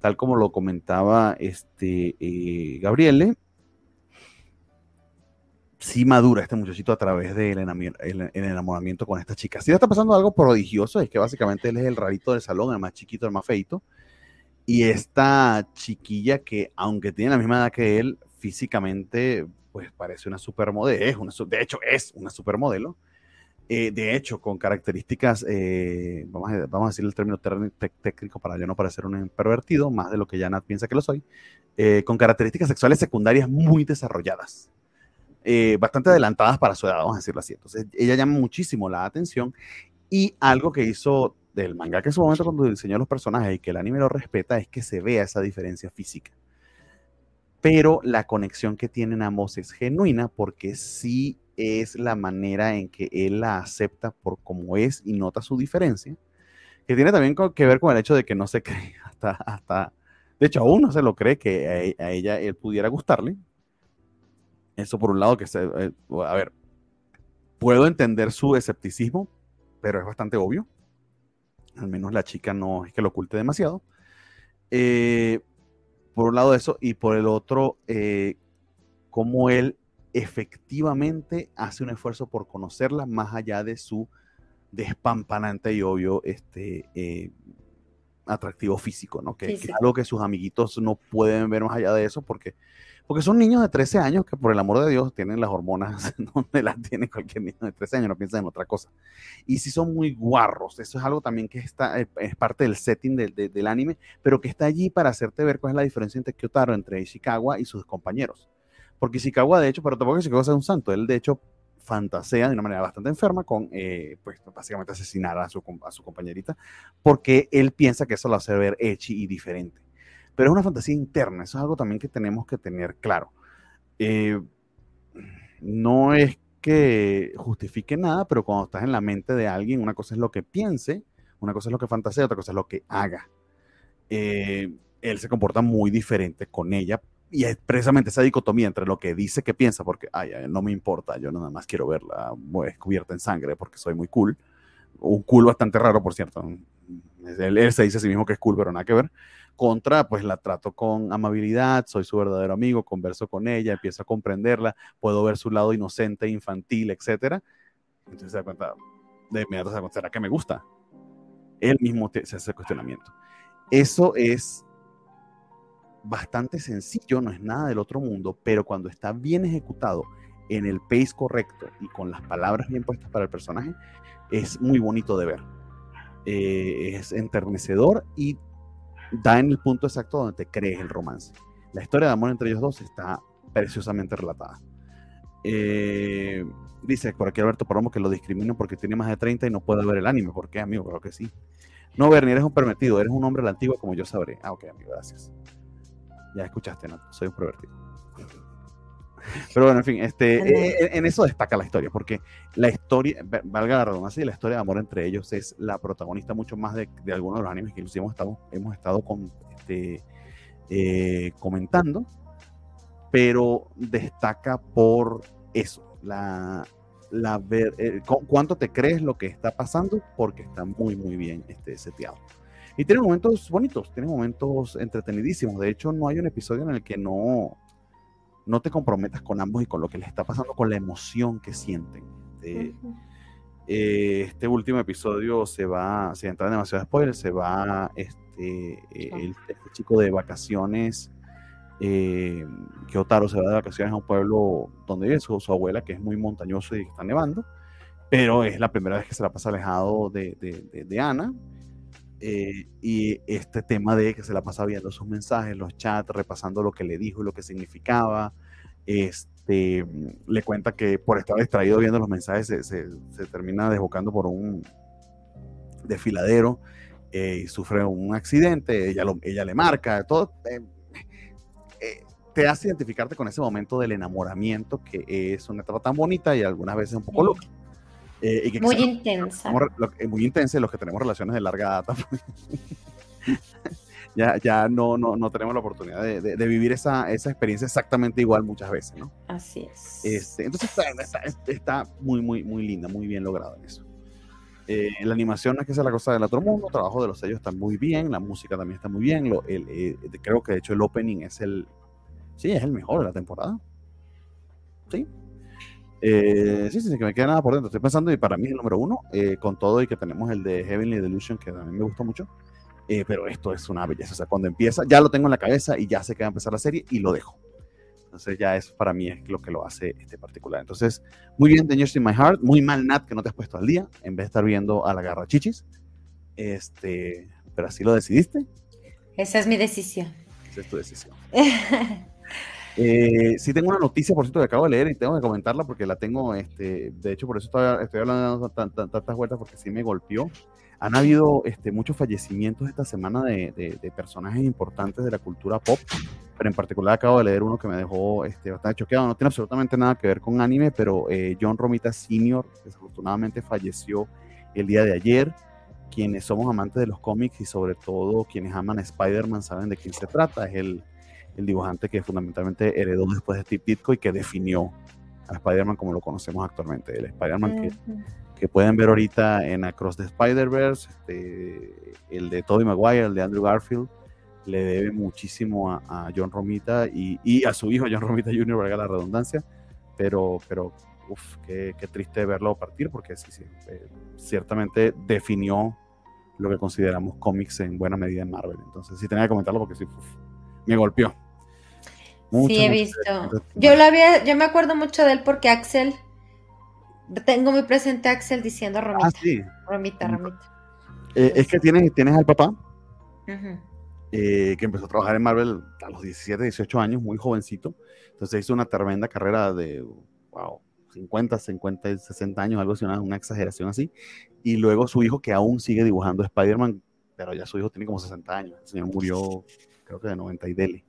Tal como lo comentaba este, eh, Gabriele, sí madura este muchachito a través del enamoramiento con esta chica. Sí está pasando algo prodigioso, es que básicamente él es el rarito del salón, el más chiquito, el más feito. Y esta chiquilla que, aunque tiene la misma edad que él, físicamente, pues parece una supermodelo, es una, de hecho es una supermodelo. Eh, de hecho, con características, eh, vamos, a, decir el término técnico para yo no parecer un pervertido, más de lo que ya Nat piensa que lo soy, eh, con características sexuales secundarias muy desarrolladas. Bastante adelantadas para su edad, vamos a decirlo así. Entonces, ella llama muchísimo la atención y algo que hizo del manga que en su momento cuando diseñó los personajes y que el anime lo respeta es que se vea esa diferencia física. Pero la conexión que tienen ambos es genuina porque sí es la manera en que él la acepta por cómo es y nota su diferencia, que tiene también que ver con el hecho de que no se cree hasta, hasta de hecho aún no se lo cree que a ella él pudiera gustarle, eso por un lado que se, eh, a ver, puedo entender su escepticismo, pero es bastante obvio. Al menos la chica no es que lo oculte demasiado. Eh, por un lado eso, y por el otro, eh, cómo él efectivamente hace un esfuerzo por conocerla más allá de su despampanante y obvio este, atractivo físico, ¿no? Que, es algo que sus amiguitos no pueden ver más allá de eso porque porque son niños de 13 años que por el amor de Dios tienen las hormonas donde las tiene cualquier niño de 13 años, no piensa en otra cosa. Y si son muy guarros, eso es algo también que está, eh, es parte del setting del anime, pero que está allí para hacerte ver cuál es la diferencia entre Kyotaro, entre Ishikawa y sus compañeros. Porque Ishikawa, de hecho, pero tampoco Ishikawa sea un santo, él de hecho fantasea de una manera bastante enferma con, eh, pues básicamente asesinar a su, a su compañerita, porque él piensa que eso lo hace ver echi y diferente pero es una fantasía interna, eso es algo también que tenemos que tener claro. Eh, no es que justifique nada, pero cuando estás en la mente de alguien, una cosa es lo que piense, una cosa es lo que fantasea, otra cosa es lo que haga. Eh, él se comporta muy diferente con ella y es precisamente esa dicotomía entre lo que dice que piensa, porque ay, no me importa, yo nada más quiero verla pues, cubierta en sangre porque soy muy cool. Un cool bastante raro, por cierto. Él, él, se dice a sí mismo que es cool, pero nada que ver contra, pues la trato con amabilidad, soy su verdadero amigo, converso con ella, empiezo a comprenderla, puedo ver su lado inocente, infantil, etcétera. Entonces se da cuenta, de inmediato se da cuenta, ¿será que me gusta? Él mismo se hace cuestionamiento. Eso es bastante sencillo, no es nada del otro mundo, pero cuando está bien ejecutado en el pace correcto y con las palabras bien puestas para el personaje, es muy bonito de ver. Eh, es enternecedor y da en el punto exacto donde te crees el romance. La historia de amor entre ellos dos está preciosamente relatada. Eh, dice por aquí Alberto Palomo que lo discriminan porque tiene más de 30 y no puede ver el anime. ¿Por qué, amigo? Creo que sí. No, Bernie, eres un permitido, eres un hombre a la antigua como yo sabré. Ah, ok, amigo, gracias. Ya escuchaste, ¿no? Soy un pervertido. Pero bueno, en fin, este, eh, en, eso destaca la historia, porque la historia, valga la redundancia, la historia de amor entre ellos es la protagonista mucho más de, algunos de los animes que inclusive hemos estado, hemos estado con, este, eh, comentando, pero destaca por eso, la, la ver, eh, cuánto te crees lo que está pasando, porque está muy, muy bien este, seteado. Y tiene momentos bonitos, tiene momentos entretenidísimos. De hecho, no hay un episodio en el que no, no te comprometas con ambos y con lo que les está pasando, con la emoción que sienten. Este, eh, este último episodio se va, si entran demasiado spoiler, se va este, eh, el, este chico de vacaciones, eh, que Otaro se va de vacaciones a un pueblo donde vive su, abuela, que es muy montañoso y está nevando, pero es la primera vez que se la pasa alejado de, de, de Ana. Y este tema de que se la pasa viendo sus mensajes, los chats, repasando lo que le dijo y lo que significaba, este, le cuenta que por estar distraído viendo los mensajes se, termina desbocando por un desfiladero eh, y sufre un accidente, ella, ella le marca, todo eh, eh, te hace identificarte con ese momento del enamoramiento que es una etapa tan bonita y algunas veces un poco loca. Muy intensa. muy intensa los que tenemos relaciones de larga data. ya, ya no, no, no tenemos la oportunidad de, de, vivir esa, esa, experiencia exactamente igual muchas veces, ¿no? Así es. Este, entonces está, está, muy, muy, muy linda, muy bien logrado en eso. Eh, la animación no es que sea la cosa del otro mundo, el trabajo de los sellos está muy bien, la música también está muy bien, lo, el, eh, creo que de hecho el opening es el, sí, es el mejor de la temporada. Sí. Eh, sí, sí, sí, que me queda nada por dentro. Estoy pensando y para mí es el número uno, con todo y que tenemos el de Heavenly Delusion, que también me gustó mucho. Eh, pero esto es una belleza. O sea, cuando empieza, ya lo tengo en la cabeza y ya sé que va a empezar la serie y lo dejo. Entonces ya eso para mí es lo que lo hace este particular. Entonces, muy bien, Dangers in My Heart. Muy mal, Nat, que no te has puesto al día en vez de estar viendo a la garra chichis. Este, pero así lo decidiste. Esa es mi decisión. Esa es tu decisión. eh, sí tengo una noticia, por cierto, que acabo de leer y tengo que comentarla porque la tengo, este, de hecho, por eso estoy, estoy hablando tantas, vueltas porque sí me golpeó han habido este, muchos fallecimientos esta semana de, personajes importantes de la cultura pop, pero en particular acabo de leer uno que me dejó este, bastante choqueado. No tiene absolutamente nada que ver con anime, pero eh, John Romita Sr. desafortunadamente falleció el día de ayer. Quienes somos amantes de los cómics y sobre todo quienes aman a Spider-Man saben de quién se trata. Es el, dibujante que fundamentalmente heredó después de Steve Ditko y que definió a Spider-Man como lo conocemos actualmente. El Spider-Man que que pueden ver ahorita en Across the Spider-Verse, este, el de Tobey Maguire, el de Andrew Garfield, le debe muchísimo a, John Romita y, a su hijo John Romita Jr., valga la redundancia, pero, pero uf, qué, triste verlo partir porque sí, sí, eh, ciertamente definió lo que consideramos cómics en buena medida en Marvel. Entonces sí tenía que comentarlo porque sí, me golpeó. Sí, he visto. Yo lo había, yo me acuerdo mucho de él porque Axel tengo muy presente a Axel diciendo Romita. Ah, sí. Romita, Romita. Eh, es que tienes, tienes al papá, eh, que empezó a trabajar en Marvel a los 17, 18 años, muy jovencito. Entonces hizo una tremenda carrera de, wow, 50, 50, 60 años, algo así, una, exageración así. Y luego su hijo, que aún sigue dibujando Spider-Man, pero ya su hijo tiene como 60 años. El señor murió, creo que de 90 y dele.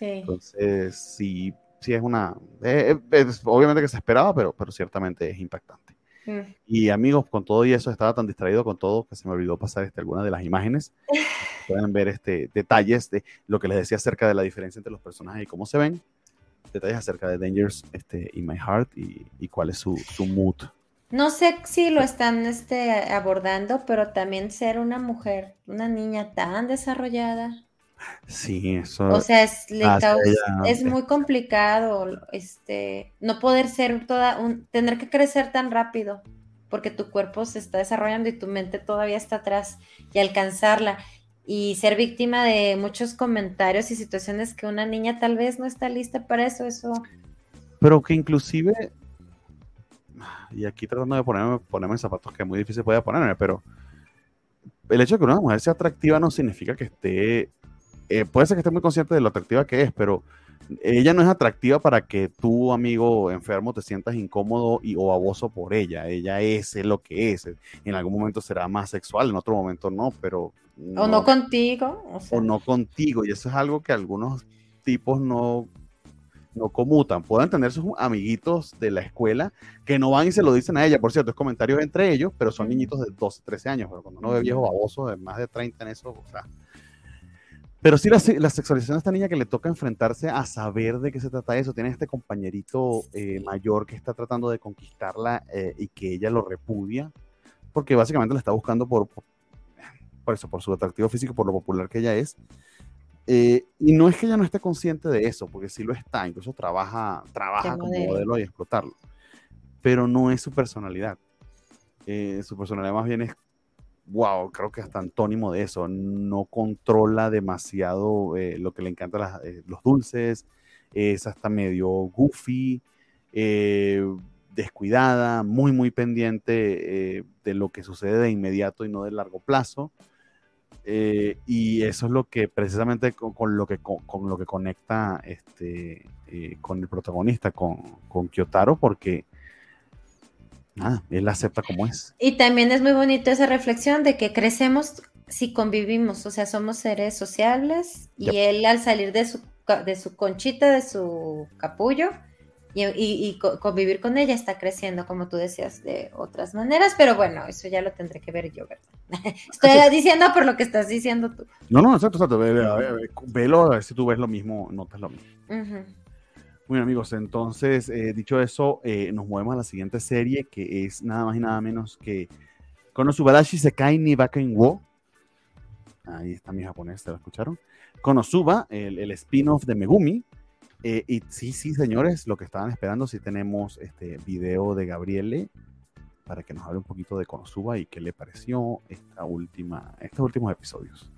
Sí. Entonces, sí, sí es una, eh, eh, obviamente que se esperaba, pero, pero ciertamente es impactante. Mm. Y amigos, con todo y eso estaba tan distraído con todo que se me olvidó pasar este, algunas de las imágenes. Pueden ver este, detalles de lo que les decía acerca de la diferencia entre los personajes y cómo se ven. Detalles acerca de Dangers este, in My Heart y, y cuál es su, su, mood. No sé si lo están este, abordando, pero también ser una mujer, una niña tan desarrollada, Sí, eso. O sea, es, es muy complicado este, no poder ser toda, un, tener que crecer tan rápido, porque tu cuerpo se está desarrollando y tu mente todavía está atrás y alcanzarla. y ser víctima de muchos comentarios y situaciones que una niña tal vez no está lista para eso, eso. Pero que inclusive, y aquí tratando de ponerme, ponerme zapatos que es muy difícil puede ponerme, pero el hecho de que una mujer sea atractiva no significa que esté, eh, puede ser que esté muy consciente de lo atractiva que es, pero ella no es atractiva para que tu amigo enfermo te sientas incómodo y, o baboso por ella. Ella es, lo que es. En algún momento será más sexual, en otro momento no, pero... o no contigo. O, no contigo. Y eso es algo que algunos tipos no, no comutan. Pueden tener sus amiguitos de la escuela que no van y se lo dicen a ella. Por cierto, es comentarios entre ellos, pero son niñitos de 12, 13 años. Pero cuando uno ve viejo baboso de más de 30 en eso, o sea pero sí, la, sexualización de esta niña que le toca enfrentarse a saber de qué se trata eso. Tiene este compañerito eh, mayor que está tratando de conquistarla eh, y que ella lo repudia, porque básicamente la está buscando por, por, eso, por su atractivo físico, por lo popular que ella es. Eh, y no es que ella no esté consciente de eso, porque sí lo está, incluso trabaja, trabaja como modelo y explotarlo, pero no es su personalidad. su personalidad más bien es wow, creo que hasta antónimo de eso, no controla demasiado eh, lo que le encanta eh, los dulces, es hasta medio goofy, eh, descuidada, muy, muy pendiente de lo que sucede de inmediato y no de largo plazo. y eso es lo que precisamente con, lo, que, con, lo que conecta este, con el protagonista, con, con Kyotaro, porque Ah, él acepta como es. Y también es muy bonito esa reflexión de que crecemos si convivimos, o sea, somos seres sociables y él al salir de su, de su conchita, de su capullo y, convivir con ella está creciendo, como tú decías, de otras maneras, pero bueno, eso ya lo tendré que ver yo, ¿verdad? Estoy diciendo por lo que estás diciendo tú. No, no, exacto, exacto, velo, a ver si tú ves lo mismo, notas lo mismo. Bueno amigos, entonces, eh, dicho eso, eh, nos movemos a la siguiente serie que es nada más y nada menos que Konosubarashi Sekai ni Baken Wo. Ahí está mi japonés, ¿te lo escucharon? Konosuba, el, el spin-off de Megumi. Eh, y sí, sí, señores, lo que estaban esperando, sí tenemos este video de Gabriele para que nos hable un poquito de Konosuba y qué le pareció esta última, estos últimos episodios.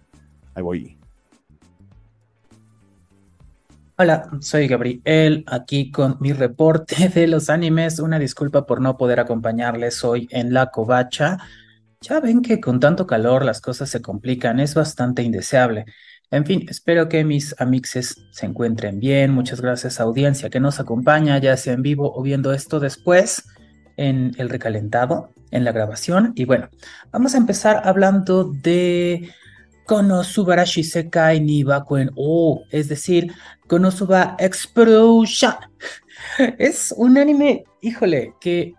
Ahí voy. Hola, soy Gabriel, aquí con mi reporte de los animes. Una disculpa por no poder acompañarles hoy en la covacha. Ya ven que con tanto calor las cosas se complican, es bastante indeseable. En fin, espero que mis amixes se encuentren bien. Muchas gracias a audiencia que nos acompaña, ya sea en vivo o viendo esto después en el recalentado, en la grabación. Y bueno, vamos a empezar hablando de Konosubarashi Sekai ni Bakuen O, es decir, Konosuba Explosion. Es un anime, híjole, que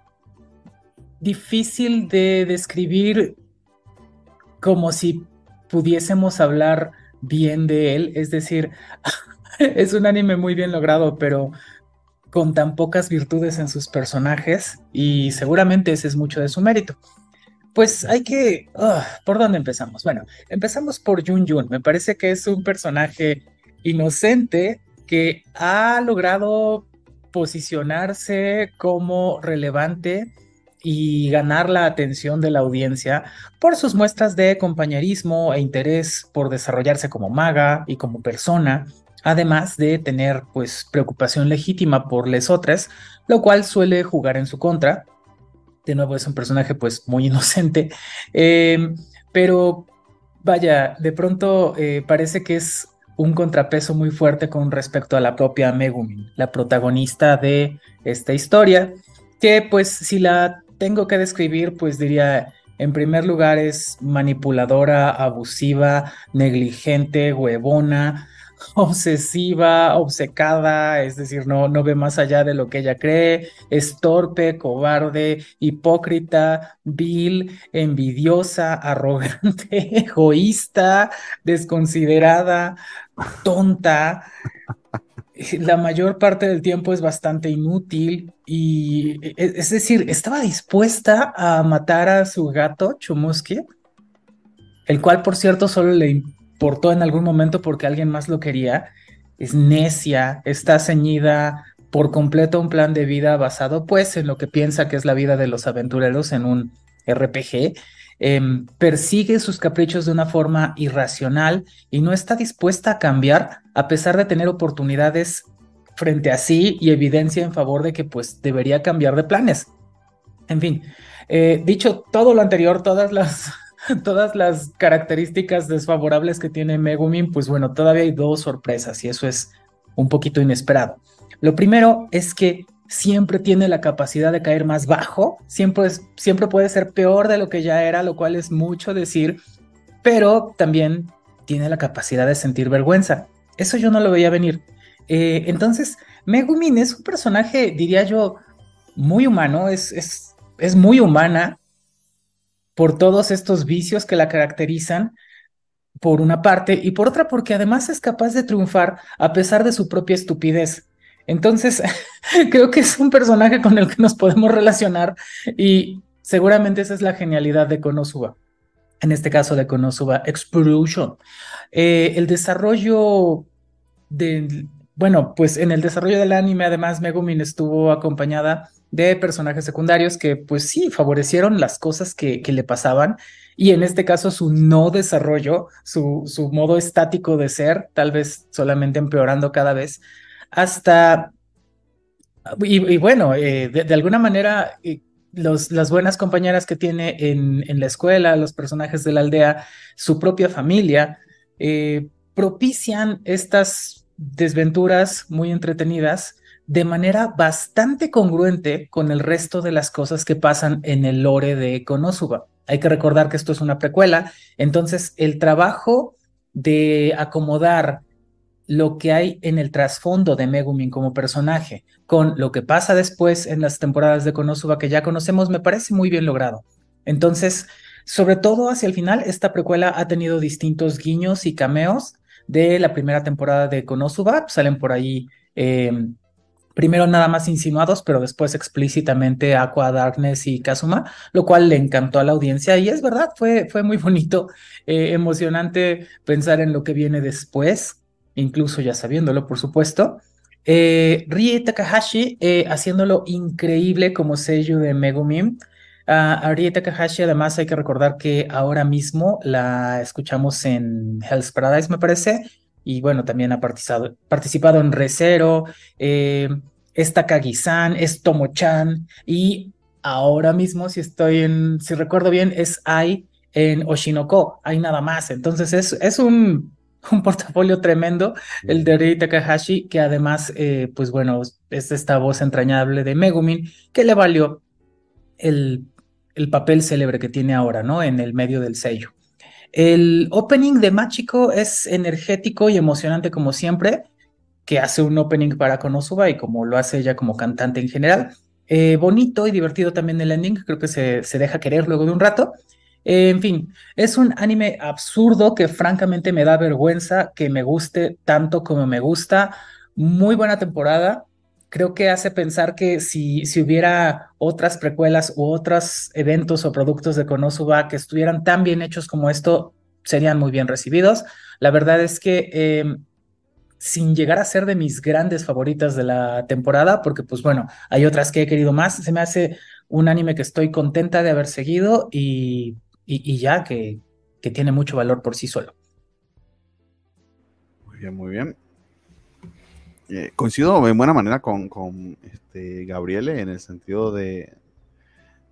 difícil de describir como si pudiésemos hablar bien de él, es decir, es un anime muy bien logrado, pero con tan pocas virtudes en sus personajes y seguramente ese es mucho de su mérito. Pues hay que... Ah, ¿Por dónde empezamos? Bueno, empezamos por Jun Jun. Me parece que es un personaje inocente que ha logrado posicionarse como relevante y ganar la atención de la audiencia por sus muestras de compañerismo e interés por desarrollarse como maga y como persona, además de tener pues preocupación legítima por les otras, lo cual suele jugar en su contra, de nuevo es un personaje pues muy inocente, eh, pero vaya, de pronto eh, parece que es un contrapeso muy fuerte con respecto a la propia Megumin, la protagonista de esta historia, que pues si la tengo que describir, pues diría, en primer lugar es manipuladora, abusiva, negligente, huevona, obsesiva, obcecada, es decir, no, no ve más allá de lo que ella cree, es torpe, cobarde, hipócrita, vil, envidiosa, arrogante, egoísta, desconsiderada, tonta. La mayor parte del tiempo es bastante inútil y e, es decir, estaba dispuesta a matar a su gato Chumuski, el cual por cierto solo le en algún momento porque alguien más lo quería, es necia, está ceñida por completo un plan de vida basado pues en lo que piensa que es la vida de los aventureros en un RPG em, persigue sus caprichos de una forma irracional y no está dispuesta a cambiar a pesar de tener oportunidades frente a sí y evidencia en favor de que pues debería cambiar de planes. En fin, eh, dicho todo lo anterior, todas las, todas las características desfavorables que tiene Megumin, pues bueno, todavía hay dos sorpresas y eso es un poquito inesperado. Lo primero es que siempre tiene la capacidad de caer más bajo, siempre, siempre puede ser peor de lo que ya era, lo cual es mucho decir, pero también tiene la capacidad de sentir vergüenza. Eso yo no lo veía venir. Eh, entonces, Megumin es un personaje, diría yo, muy humano, es, es, es muy humana por todos estos vicios que la caracterizan, por una parte, y por otra porque además es capaz de triunfar a pesar de su propia estupidez. Entonces, creo que es un personaje con el que nos podemos relacionar y seguramente esa es la genialidad de Konosuba. En este caso de Konosuba Explosion. Eh, el desarrollo de, bueno, pues en el desarrollo del anime además Megumin estuvo acompañada de personajes secundarios que pues sí favorecieron las cosas que, que le pasaban. Y en este caso su no desarrollo, su, su modo estático de ser, tal vez solamente empeorando cada vez, hasta, y, bueno, eh, de, alguna manera, eh, los, las buenas compañeras que tiene en, en, la escuela, los personajes de la aldea, su propia familia, eh, propician estas desventuras muy entretenidas de manera bastante congruente con el resto de las cosas que pasan en el lore de Konosuba. Hay que recordar que esto es una precuela, entonces el trabajo de acomodar lo que hay en el trasfondo de Megumin como personaje con lo que pasa después en las temporadas de Konosuba que ya conocemos me parece muy bien logrado. Entonces, sobre todo hacia el final, esta precuela ha tenido distintos guiños y cameos de la primera temporada de Konosuba. Salen por ahí em, primero nada más insinuados, pero después explícitamente Aqua, Darkness y Kazuma, lo cual le encantó a la audiencia y es verdad, fue, fue muy bonito, eh, emocionante pensar en lo que viene después incluso ya sabiéndolo, por supuesto. Eh, Rie Takahashi eh, haciéndolo increíble como sello de Megumin. a Rie Takahashi, además, hay que recordar que ahora mismo la escuchamos en Hell's Paradise, me parece, y bueno, también ha participado, participado en Recero, eh, es Takagi-san, es Tomo-chan, y ahora mismo, si estoy en, si recuerdo bien, es Ai en Oshinoko, hay nada más. Entonces es, es un un portafolio tremendo, el de Rei Takahashi, que además, eh, pues bueno, es esta voz entrañable de Megumin, que le valió el, el papel célebre que tiene ahora, ¿no? En el medio del sello. El opening de Machiko es energético y emocionante como siempre, que hace un opening para Konosuba y como lo hace ella como cantante en general. Eh, bonito y divertido también el ending, creo que se, se deja querer luego de un rato en fin, es un anime absurdo que francamente me da vergüenza que me guste tanto como me gusta. Muy buena temporada. Creo que hace pensar que si, si hubiera otras precuelas u otros eventos o productos de Konosuba que estuvieran tan bien hechos como esto, serían muy bien recibidos. La verdad es que em, sin llegar a ser de mis grandes favoritas de la temporada, porque pues bueno, hay otras que he querido más, se me hace un anime que estoy contenta de haber seguido y y, ya que, que, tiene mucho valor por sí solo. Muy bien, muy bien. Eh, coincido en buena manera con, con este, Gabriele en el sentido de,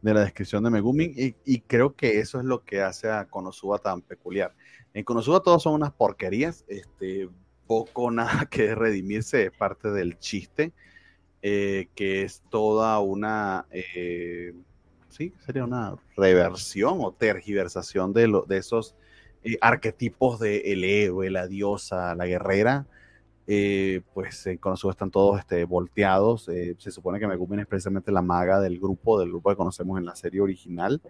de la descripción de Megumin y, creo que eso es lo que hace a Konosuba tan peculiar. En Konosuba todos son unas porquerías, este, poco nada que redimirse, es parte del chiste, eh, que es toda una... Eh, sí, sería una reversión o tergiversación de, lo, de esos arquetipos de el héroe, la diosa, la guerrera. Eh, pues en Konosuba están todos este, volteados. Eh, se supone que Megumin es precisamente la maga del grupo, del grupo que conocemos en la serie original,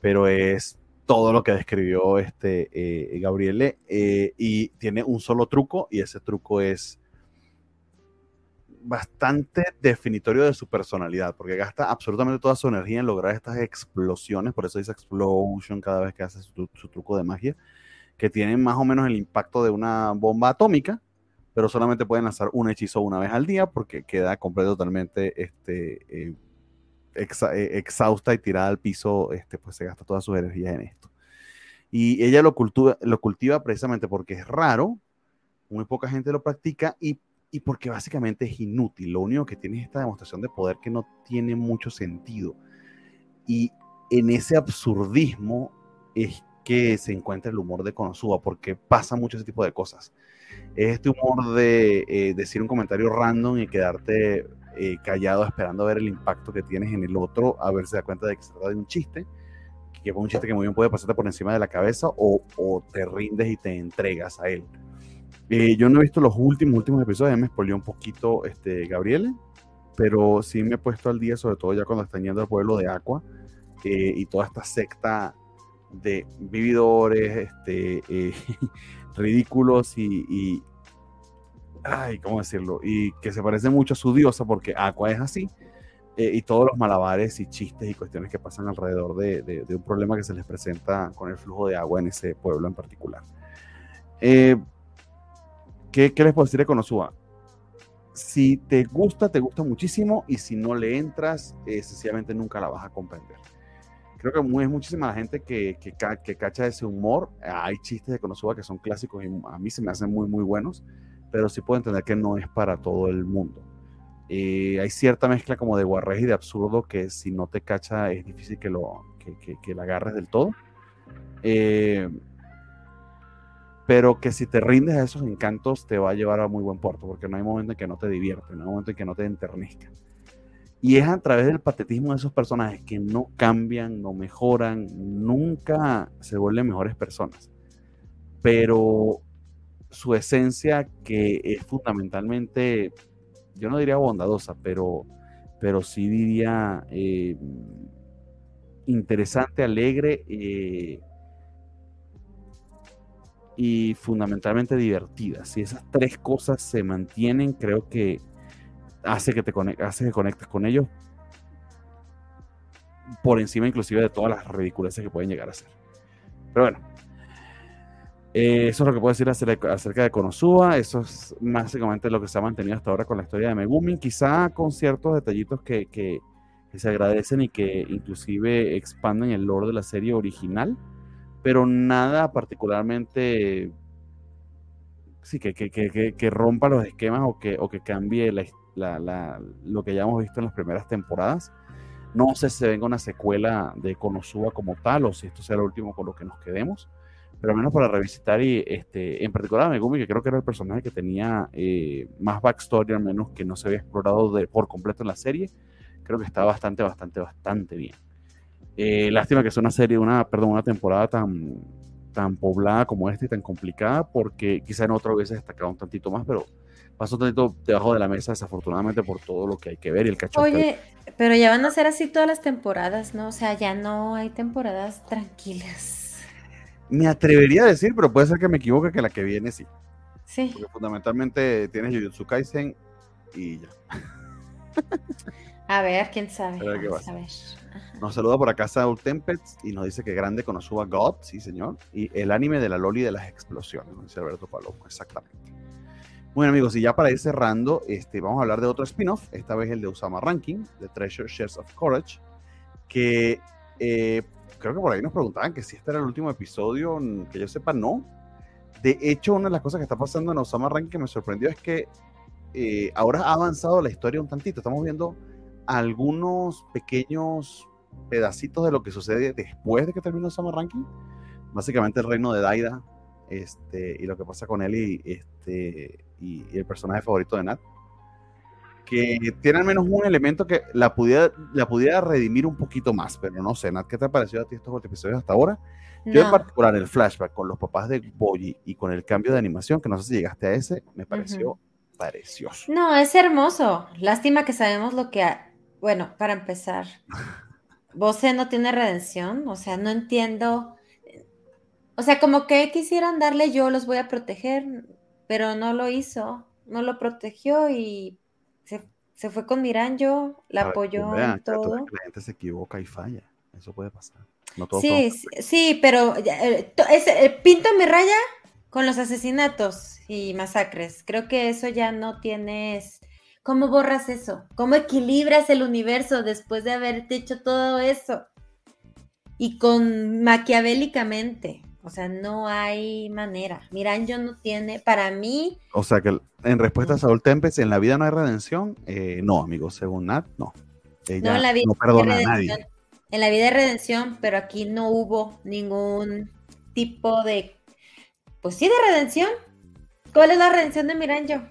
pero es todo lo que describió este Gabriele y tiene un solo truco y ese truco es bastante definitorio de su personalidad, porque gasta absolutamente toda su energía en lograr estas explosiones, por eso dice explosion cada vez que hace su, truco de magia, que tienen más o menos el impacto de una bomba atómica, pero solamente pueden lanzar un hechizo una vez al día porque queda completo totalmente este, eh, eh, exhausta y tirada al piso, este, pues se gasta todas sus energías en esto. Y ella lo cultiva, lo cultiva precisamente porque es raro, muy poca gente lo practica y, y porque básicamente es inútil. Lo único que tiene es esta demostración de poder que no tiene mucho sentido. Y en ese absurdismo es que se encuentra el humor de Konosuba, porque pasa mucho ese tipo de cosas. Es este humor de eh, decir un comentario random y quedarte eh, callado esperando a ver el impacto que tienes en el otro, a ver si da cuenta de que se trata de un chiste, que es un chiste que muy bien puede pasarte por encima de la cabeza o, o te rindes y te entregas a él. Eh, yo no he visto los últimos, últimos episodios, me expolió un poquito este, Gabriele, pero sí me he puesto al día, sobre todo ya cuando están yendo al pueblo de Aqua y toda esta secta de vividores este, eh, ridículos y, ay, ¿cómo decirlo? Y que se parece mucho a su diosa porque Aqua es así. Eh, y todos los malabares y chistes y cuestiones que pasan alrededor de, un problema que se les presenta con el flujo de agua en ese pueblo en particular. Eh, ¿qué, les puedo decir de Konosuba? Si te gusta, te gusta muchísimo y si no le entras, sencillamente nunca la vas a comprender creo que es muchísima la gente que, que, que, cacha ese humor. Hay chistes de Konosuba que son clásicos y a mí se me hacen muy, muy buenos, pero sí puedo entender que no es para todo el mundo. Eh, hay cierta mezcla como de guarrej y de absurdo que si no te cacha es difícil que, lo, que, que la agarres del todo. Eh, pero que si te rindes a esos encantos te va a llevar a muy buen puerto, porque no hay momento en que no te divierte, no hay momento en que no te enternezca. Y es a través del patetismo de esos personajes que no cambian, no mejoran, nunca se vuelven mejores personas. Pero su esencia, que es fundamentalmente, yo no diría bondadosa, pero, pero sí diría eh, interesante, alegre eh, y fundamentalmente divertida. Si esas tres cosas se mantienen, creo que hace que te hace que conectes con ellos por encima inclusive de todas las ridiculeces que pueden llegar a ser. Pero bueno, eh, eso es lo que puedo decir acerca, de Konosuba. Eso es básicamente lo que se ha mantenido hasta ahora con la historia de Megumin. Quizá con ciertos detallitos que, que, se agradecen y que inclusive expanden el lore de la serie original. Pero nada particularmente sí, que, que, rompa los esquemas o que, o que cambie la, lo que ya hemos visto en las primeras temporadas. No sé si se venga una secuela de Konosuba como tal o si esto sea lo último con lo que nos quedemos, pero al menos para revisitar y este, en particular a Megumi, que creo que era el personaje que tenía eh, más backstory, al menos que no se había explorado de, por completo en la serie, creo que está bastante, bastante, bastante bien. Eh, lástima que sea una serie, una, perdón, una temporada tan, tan poblada como esta y tan complicada, porque quizá en otra hubiese destacado un tantito más, pero pasó tantito debajo de la mesa, desafortunadamente, por todo lo que hay que ver y el cacho. Oye, pero ya van a ser así todas las temporadas, ¿no? O sea, ya no hay temporadas tranquilas. Me atrevería a decir, pero puede ser que me equivoque, que la que viene sí. Sí. Porque fundamentalmente tienes Jujutsu Kaisen y ya. A ver, quién sabe. A ver. Nos saluda por acá Saul Tempest y nos dice que grande suba God, sí señor. Y el anime de la Loli de las explosiones, dice Alberto Palomo, exactamente. Bueno amigos, y ya para ir cerrando, este, vamos a hablar de otro spin-off, esta vez el de Usama Ranking, de Treasure Shares of Courage, que eh, creo que por ahí nos preguntaban que si este era el último episodio, que yo sepa, no. De hecho, una de las cosas que está pasando en Osama Ranking que me sorprendió es que eh, ahora ha avanzado la historia un tantito. Estamos viendo algunos pequeños pedacitos de lo que sucede después de que termina Osama Ranking. Básicamente el reino de Daida este, y lo que pasa con él y, este, y, el personaje favorito de Nat, que tiene al menos un elemento que la pudiera, la pudiera redimir un poquito más, pero no sé, Nat, ¿qué te ha parecido a ti estos episodios hasta ahora? Yo en particular el flashback con los papás de Boyi y con el cambio de animación, que no sé si llegaste a ese, me pareció precioso. No, es hermoso. Lástima que sabemos lo que... Bueno, para empezar, Bose no tiene redención, o sea, no entiendo o sea, como que quisieran darle yo los voy a proteger, pero no lo hizo, no lo protegió y se, fue con Miranjo, la apoyó en todo. La gente se equivoca y falla, eso puede pasar. sí, sí, pero eh, eh, pinto mi raya con los asesinatos y masacres. Creo que eso ya no tienes ¿Cómo borras eso? ¿Cómo equilibras el universo después de haberte hecho todo eso? Y con maquiavélicamente. O sea, no hay manera. Miranjo no tiene, para mí. O sea que en respuesta a Saúl Tempes, en la vida no hay redención. Eh, no, amigos, según Nat, no. no, en la vida no perdona a nadie. En la vida de redención, pero aquí no hubo ningún tipo de. Pues sí, de redención. ¿Cuál es la redención de Miranjo?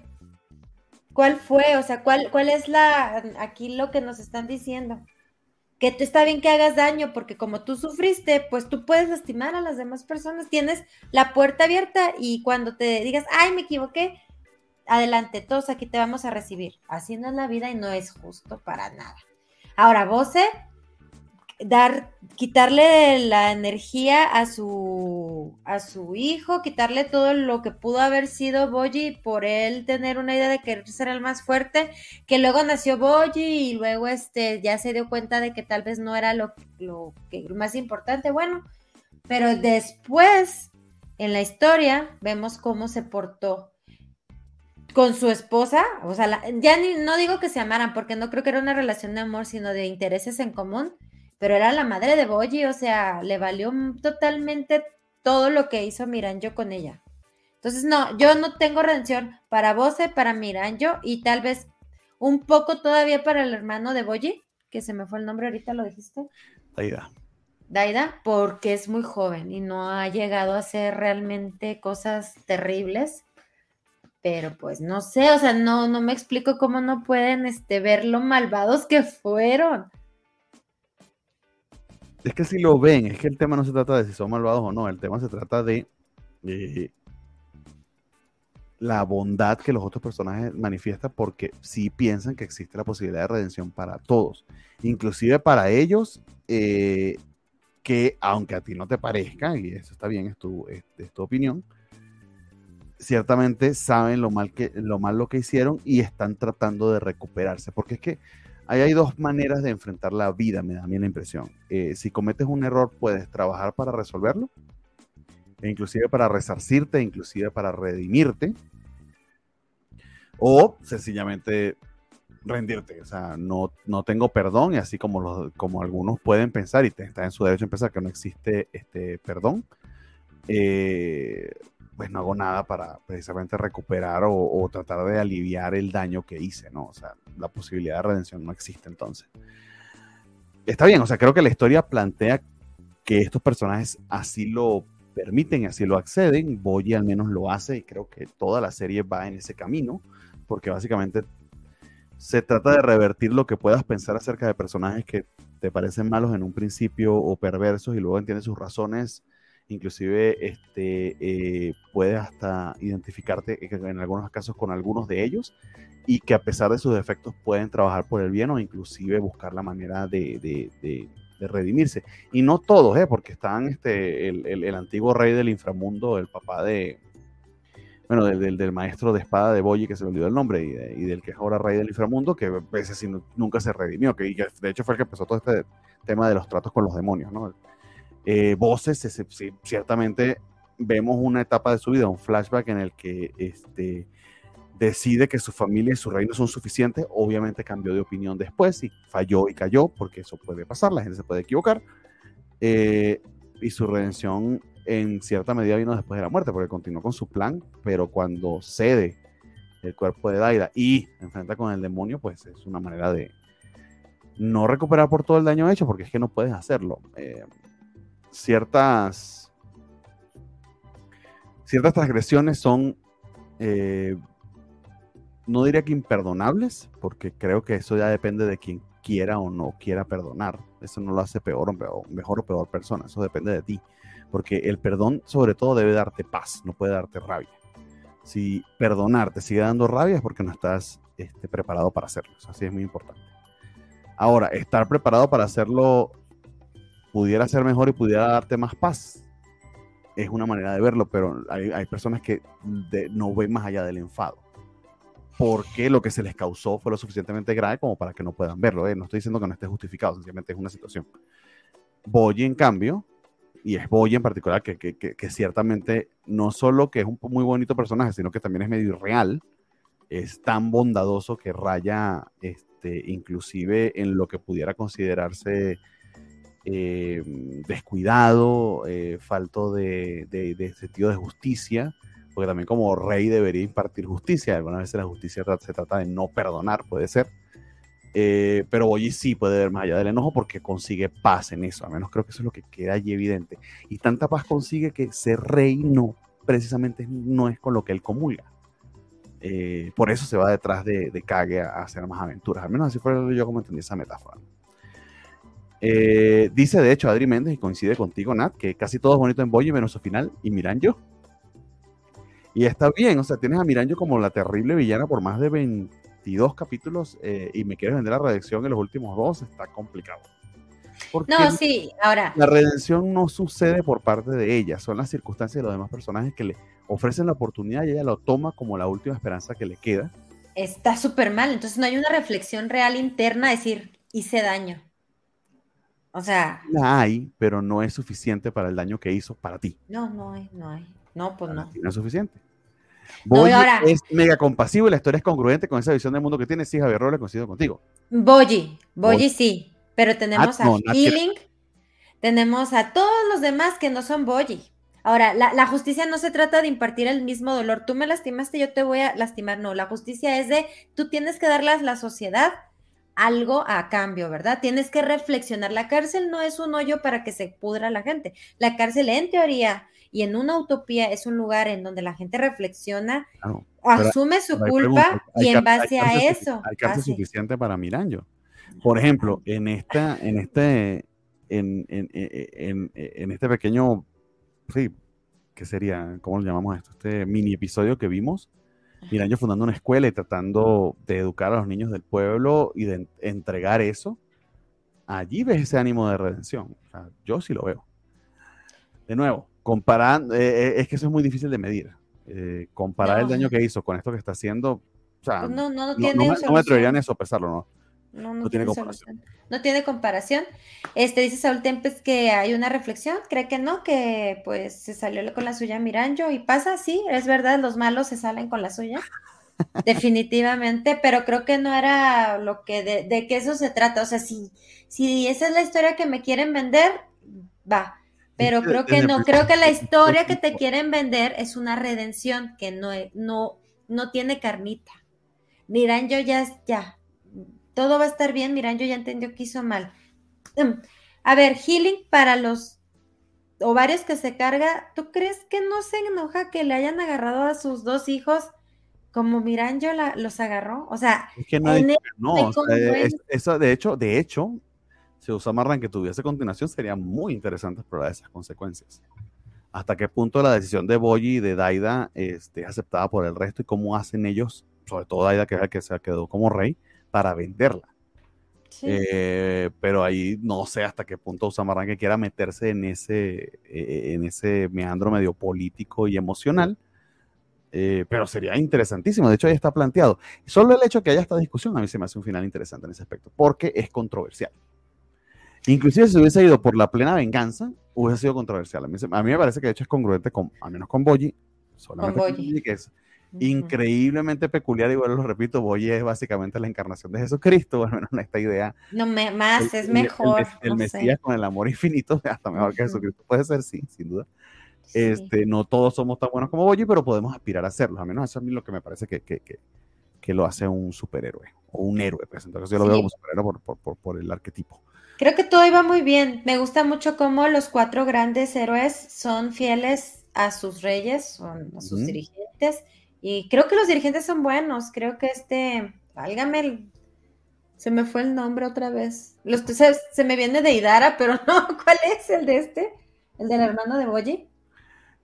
¿Cuál fue? O sea, ¿cuál, cuál es la. Aquí lo que nos están diciendo? Que te está bien que hagas daño, porque como tú sufriste, pues tú puedes lastimar a las demás personas, tienes la puerta abierta y cuando te digas, ay, me equivoqué, adelante, todos aquí te vamos a recibir. Así no es la vida y no es justo para nada. Ahora, vos, dar, quitarle la energía a su, a su hijo, quitarle todo lo que pudo haber sido Boji por él tener una idea de querer ser el más fuerte, que luego nació Boji y luego este, ya se dio cuenta de que tal vez no era lo, lo, que, más importante, bueno, pero después en la historia vemos cómo se portó con su esposa, o sea, ya ni, no digo que se amaran, porque no creo que era una relación de amor, sino de intereses en común, pero era la madre de Boji, o sea, le valió totalmente todo lo que hizo Miranjo con ella. Entonces, no, yo no tengo redención para Bose, para Miranjo y tal vez un poco todavía para el hermano de Boji, que se me fue el nombre ahorita, ¿lo dijiste? Daida. Daida, porque es muy joven y no ha llegado a hacer realmente cosas terribles. Pero pues no sé, o sea, no, no me explico cómo no pueden este, ver lo malvados que fueron. Es que si lo ven, es que el tema no se trata de si son malvados o no, el tema se trata de la bondad que los otros personajes manifiestan porque sí piensan que existe la posibilidad de redención para todos, inclusive para ellos, eh, que aunque a ti no te parezca, y eso está bien, es tu, es, tu opinión, ciertamente saben lo mal, que, lo mal lo que hicieron y están tratando de recuperarse, porque es que Ahí hay dos maneras de enfrentar la vida, me da a mí la impresión. Eh, si cometes un error, puedes trabajar para resolverlo, e inclusive para resarcirte, inclusive para redimirte, o sencillamente rendirte. O sea, no, no tengo perdón, y así como, los, como algunos pueden pensar, y está en su derecho a pensar que no existe este perdón, eh, pues no hago nada para precisamente recuperar o, tratar de aliviar el daño que hice, ¿no? O sea, la posibilidad de redención no existe entonces. Está bien, o sea, creo que la historia plantea que estos personajes así lo permiten, así lo acceden. Boyi al menos lo hace y creo que toda la serie va en ese camino, porque básicamente se trata de revertir lo que puedas pensar acerca de personajes que te parecen malos en un principio o perversos y luego entiendes sus razones inclusive este, eh, puedes hasta identificarte en algunos casos con algunos de ellos y que a pesar de sus defectos pueden trabajar por el bien o inclusive buscar la manera de, redimirse. Y no todos, ¿eh? porque están este, el, antiguo rey del inframundo, el papá de, bueno, del, del, maestro de espada de Boyi, que se le olvidó el nombre, y, del que es ahora rey del inframundo, que a veces nunca se redimió, que, de hecho fue el que empezó todo este tema de los tratos con los demonios, ¿no? Eh, voces, ciertamente vemos una etapa de su vida, un flashback en el que este, decide que su familia y su reino son suficientes, obviamente cambió de opinión después y falló y cayó, porque eso puede pasar, la gente se puede equivocar, eh, y su redención en cierta medida vino después de la muerte, porque continuó con su plan, pero cuando cede el cuerpo de Daida y enfrenta con el demonio, pues es una manera de no recuperar por todo el daño hecho, porque es que no puedes hacerlo. Eh, ciertas, ciertas transgresiones son, eh, no diría que imperdonables, porque creo que eso ya depende de quien quiera o no quiera perdonar. Eso no lo hace peor o mejor o peor persona, eso depende de ti. Porque el perdón sobre todo debe darte paz, no puede darte rabia. Si perdonar te sigue dando rabia es porque no estás este, preparado para hacerlo. así es muy importante. Ahora, estar preparado para hacerlo pudiera ser mejor y pudiera darte más paz. Es una manera de verlo, pero hay, personas que no ven más allá del enfado. Porque lo que se les causó fue lo suficientemente grave como para que no puedan verlo. ¿eh? No estoy diciendo que no esté justificado, sencillamente es una situación. Boy, en cambio, y es Boy en particular, que, que, que, ciertamente no solo que es un muy bonito personaje, sino que también es medio irreal, es tan bondadoso que raya este, inclusive en lo que pudiera considerarse eh, descuidado, eh, falto de, sentido de justicia, porque también como rey debería impartir justicia. Algunas veces la justicia se trata de no perdonar, puede ser. Eh, pero Boyi sí puede ver más allá del enojo porque consigue paz en eso, al menos creo que eso es lo que queda allí evidente. Y tanta paz consigue que ser rey no, precisamente no es con lo que él comulga. por eso se va detrás de, de Kage a, hacer más aventuras, al menos así fue yo como entendí esa metáfora. Eh, dice de hecho Adri Méndez, y coincide contigo, Nat, que casi todo es bonito en Boyi menos su final y Miranjo. Y está bien, o sea, tienes a Miranjo como la terrible villana por más de 22 capítulos eh, y me quieres vender la redención en los últimos dos, está complicado. no, sí, ahora. La redención no sucede por parte de ella, son las circunstancias de los demás personajes que le ofrecen la oportunidad y ella lo toma como la última esperanza que le queda. Está súper mal, entonces no hay una reflexión real interna, decir, hice daño. O sea. La hay, pero no es suficiente para el daño que hizo para ti. No, no hay, no hay. No, pues no. No es suficiente. Boyi es mega compasivo y la historia es congruente con esa visión del mundo que tiene. Sí, Javier Robles, coincido contigo. Boyi, Boyi sí, pero tenemos a Healing, tenemos a todos los demás que no son Boyi. Ahora, la, la, justicia no se trata de impartir el mismo dolor. Tú me lastimaste, yo te voy a lastimar. No, la justicia es de tú tienes que darle a la sociedad algo a cambio, ¿verdad? Tienes que reflexionar. La cárcel no es un hoyo para que se pudra la gente. La cárcel en teoría y en una utopía es un lugar en donde la gente reflexiona, asume su culpa y en base a eso. Hay cárcel suficiente para Miranjo. Por ejemplo, en esta, en este, en, en, en, en este pequeño, sí, ¿qué sería? ¿Cómo lo llamamos esto? Este mini episodio que vimos, Miranjo fundando una escuela y tratando de educar a los niños del pueblo y de entregar eso, allí ves ese ánimo de redención. yo sí lo veo. De nuevo, comparando, eh, eh, es que eso es muy difícil de medir. Eh, comparar el daño que hizo con esto que está haciendo, o sea, pues no, no, no, no, me atrevería ni a sopesarlo, ¿no? No, no, tiene comparación. No tiene comparación. Este dice Saúl Tempes que hay una reflexión, cree que no, que pues se salió con la suya Miranjo y pasa, sí, es verdad, los malos se salen con la suya. Definitivamente, pero creo que no era lo que de, de que eso se trata. O sea, si, si esa es la historia que me quieren vender, va. Pero creo que no, creo que la historia que te quieren vender es una redención que no, no, no tiene carnita. Miranjo ya, ya, todo va a estar bien, Miranjo ya entendió que hizo mal. Mm, a ver, healing para los ovarios que se carga, ¿tú crees que no se enoja que le hayan agarrado a sus dos hijos como Miranjo la, los agarró? O sea, es que no, no eso de hecho, de hecho, si Usamarran que tuviese continuación, sería muy interesante explorar esas consecuencias. Hasta qué punto la decisión de Boyi y de Daida este, es aceptada por el resto y cómo hacen ellos, sobre todo Daida, que es el que se quedó como rey, para venderla. Eh, pero ahí no sé hasta qué punto Usamarran que quiera meterse en ese, eh, en ese meandro medio político y emocional. Eh, pero sería interesantísimo. De hecho, ahí está planteado. Solo el hecho de que haya esta discusión a mí se me hace un final interesante en ese aspecto, porque es controversial. Inclusive si hubiese ido por la plena venganza, hubiese sido controversial. A mí, me parece que de hecho es congruente con, al menos con Boyi, solamente con Boyi, que es increíblemente peculiar, igual lo repito, Boye es básicamente la encarnación de Jesucristo, al menos esta idea. No, me, más, es mejor. El, Mesías con el amor infinito, hasta mejor que Jesucristo puede ser, sí, sin duda. Este, no todos somos tan buenos como Boye, pero podemos aspirar a hacerlo, al menos eso es lo que me parece que, que, que, que lo hace un superhéroe, o un héroe, pues entonces yo lo veo como superhéroe por, por, por, por el arquetipo. Creo que todo iba muy bien. Me gusta mucho cómo los cuatro grandes héroes son fieles a sus reyes, son a sus dirigentes, y creo que los dirigentes son buenos. Creo que este, válgame, se me fue el nombre otra vez. Los, se, se me viene de Idara, pero no, ¿cuál es el de este? ¿El del hermano de Boyi?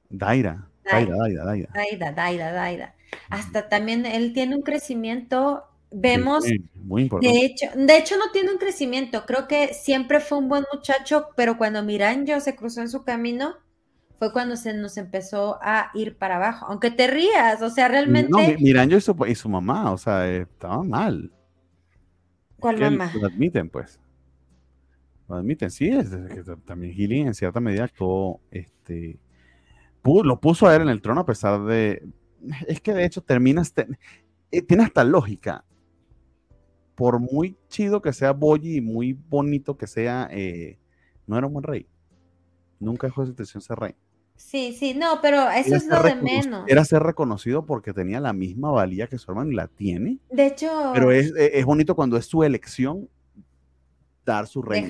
Daira. Daira, Daira, Daira. Daira, Daira, Daira. Hasta también él tiene un crecimiento. Vemos, muy importante. de hecho, de hecho no tiene un crecimiento, creo que siempre fue un buen muchacho, pero cuando Miranjo se cruzó en su camino, fue cuando se nos empezó a ir para abajo. Aunque te rías, o sea, realmente. No, Miranjo y su, y su mamá, o sea, estaban mal. ¿Cuál mamá? Lo admiten, pues. Lo admiten, sí, es, que también Healing en cierta medida actuó, este, lo puso a él en el trono a pesar de. Es que de hecho terminas. eh, tiene hasta lógica. Por muy chido que sea Boyi y muy bonito que sea, eh, no era un buen rey. Nunca dejó de intención ser rey. Sí, sí, no, pero eso es lo de menos. Era ser reconocido porque tenía la misma valía que su hermano y la tiene. De hecho, Pero es, es- es bonito cuando es su elección dar su reino.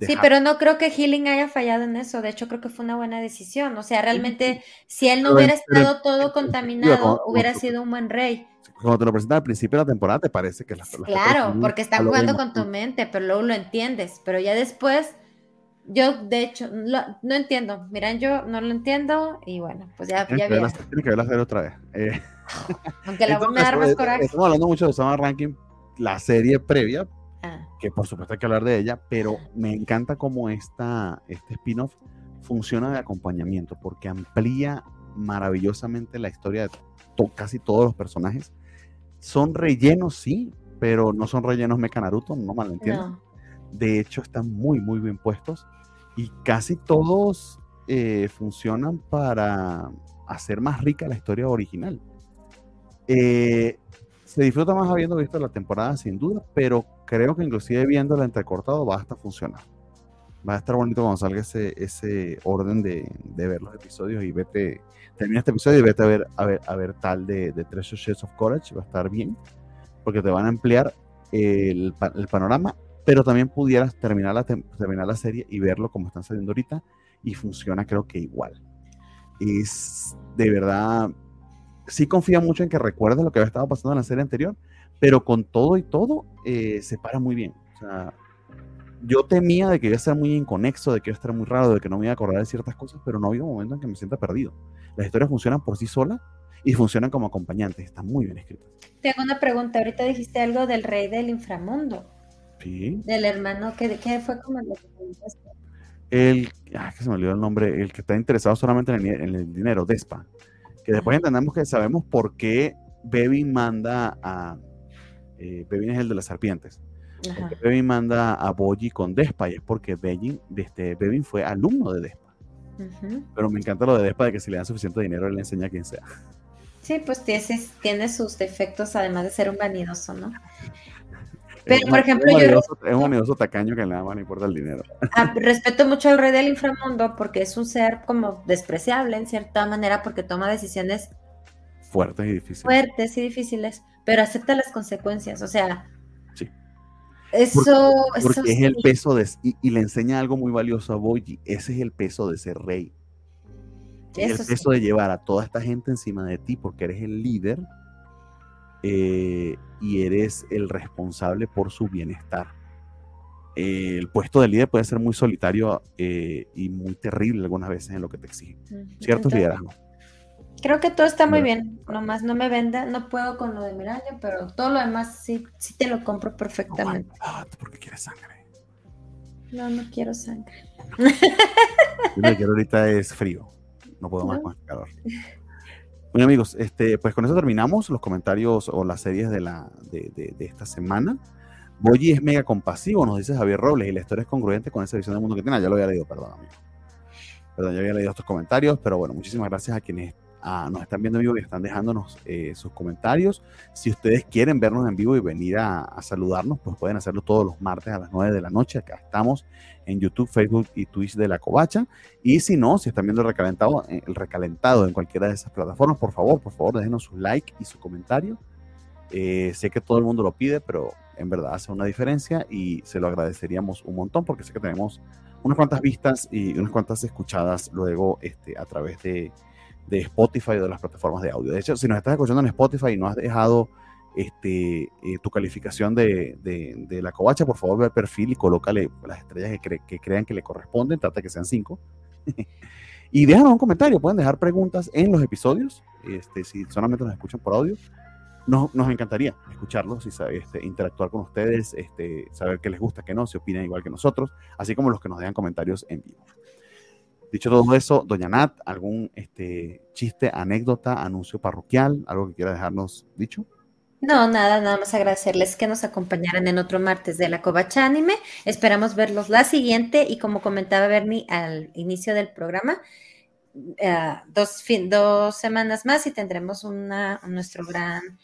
Sí, pero no creo que Healing haya fallado en eso. De hecho, creo que fue una buena decisión. O sea, realmente, si él no hubiera estado todo contaminado, hubiera sido un buen rey. Cuando te lo presentan al principio de la temporada, te parece que las las Claro, porque están jugando con tu mente, pero luego lo entiendes. Pero ya después, yo de hecho lo- no entiendo. Miran, yo no lo entiendo y bueno, pues ya, ya que, que verla hacer otra vez. Eh, Aunque la entonces, me da más pues, coraje. Estamos hablando mucho de Summer Ranking, la serie previa, Ah, que por supuesto hay que hablar de ella, pero me encanta cómo esta, este spin-off funciona de acompañamiento, porque amplía maravillosamente la historia de to- casi todos los personajes. Son rellenos, sí, pero no son rellenos Mecha Naruto, no malentiendan. no. De hecho, están muy, muy bien puestos y casi todos eh, funcionan para hacer más rica la historia original. Eh, se disfruta más habiendo visto la temporada sin duda, pero creo que inclusive viéndola entrecortado va hasta funcionar. Va a estar bonito cuando salga ese, ese orden de, de ver los episodios y vete, termina este episodio y vete a ver, a ver, a ver tal de, de Treasure Shades of Courage, va a estar bien, porque te van a ampliar el, el panorama, pero también pudieras terminar la, terminar la serie y verlo como están saliendo ahorita y funciona creo que igual. Es de verdad, sí confía mucho en que recuerdes lo que había estado pasando en la serie anterior, pero con todo y todo eh, se para muy bien. O sea, yo temía de que iba a ser muy inconexo, de que iba a estar muy raro, de que no me iba a acordar de ciertas cosas, pero no ha habido momento en que me sienta perdido. Las historias funcionan por sí solas y funcionan como acompañantes, están muy bien escritas. Te hago una pregunta. Ahorita dijiste algo del rey del inframundo, Sí. del hermano que, que fue como? El, ah, que se me olvidó el nombre, el que está interesado solamente en el, en el dinero, Despa. Que después entendemos que sabemos por qué Bevin manda a. Eh, Bevin es el de las serpientes. Porque Bevin manda a Boji con Despa y es porque Bevin, este, Bevin fue alumno de Despa. Pero me encanta lo de Despa de que si le dan suficiente dinero, él le enseña a quien sea. Sí, pues tiene, tiene sus defectos, además de ser un vanidoso, ¿no? Es Pero, un- por ejemplo, es yo- es un vanidoso tacaño que nada más le importa el dinero. Ah, respeto mucho al rey del inframundo porque es un ser como despreciable en cierta manera porque toma decisiones Fuertes y difíciles. fuertes y difíciles, pero acepta las consecuencias. O sea, Sí. eso, eso Porque es el sí. peso de. Y, y le enseña algo muy valioso a Boji. Ese es el peso de ser rey. Es Eso el sí. peso de llevar a toda esta gente encima de ti porque eres el líder eh, y eres el responsable por su bienestar. Eh, el puesto de líder puede ser muy solitario eh, y muy terrible algunas veces en lo que te exige. Ujú. Ciertos liderazgos. Creo que todo está muy bien. Nomás no me venda, no puedo con lo de Miranda, pero todo lo demás sí, sí te lo compro No, perfectamente. ah, porque quieres sangre. No, no quiero sangre. Yo lo que quiero ahorita es frío. No puedo más No. con este calor. Bueno amigos, este, pues con eso terminamos los comentarios o las series de, la, de, de- de esta semana. Boyi es mega compasivo, nos dice Javier Robles, y la historia es congruente con esa visión del mundo que tiene. Ah, ya lo había leído, perdón, amigo. Perdón, ya había leído estos comentarios, pero bueno, muchísimas gracias a quienes nos están viendo en vivo y están dejándonos eh, sus comentarios. Si ustedes quieren vernos en vivo y venir a, a saludarnos, pues pueden hacerlo todos los martes a las 9 de la noche. Acá estamos en YouTube, Facebook y Twitch de La Covacha. Y si no, si están viendo el recalentado, eh, el recalentado en cualquiera de esas plataformas, por favor, por favor, déjenos su like y su comentario. Eh, sé que todo el mundo lo pide, pero en verdad hace una diferencia y se lo agradeceríamos un montón porque sé que tenemos unas cuantas vistas y unas cuantas escuchadas luego este, a través de, de Spotify o de las plataformas de audio. De hecho, si nos estás escuchando en Spotify y no has dejado este, eh, tu calificación de, de, de la covacha, por favor ve al perfil y colócale las estrellas que, cre- que crean que le corresponden, trata que sean cinco. y déjanos un comentario, pueden dejar preguntas en los episodios, este, si solamente nos escuchan por audio. Nos, nos encantaría escucharlos y este, interactuar con ustedes, este, saber qué les gusta, qué no, si opinan igual que nosotros, así como los que nos dejan comentarios en vivo. Dicho todo eso, doña Nat, ¿algún este, chiste, anécdota, anuncio parroquial, algo que quiera dejarnos dicho? No, nada, nada más agradecerles que nos acompañaran en otro martes de la Covacha Anime. Esperamos verlos la siguiente y como comentaba Bernie al inicio del programa, eh, dos, fin- dos semanas más y tendremos una, nuestro gran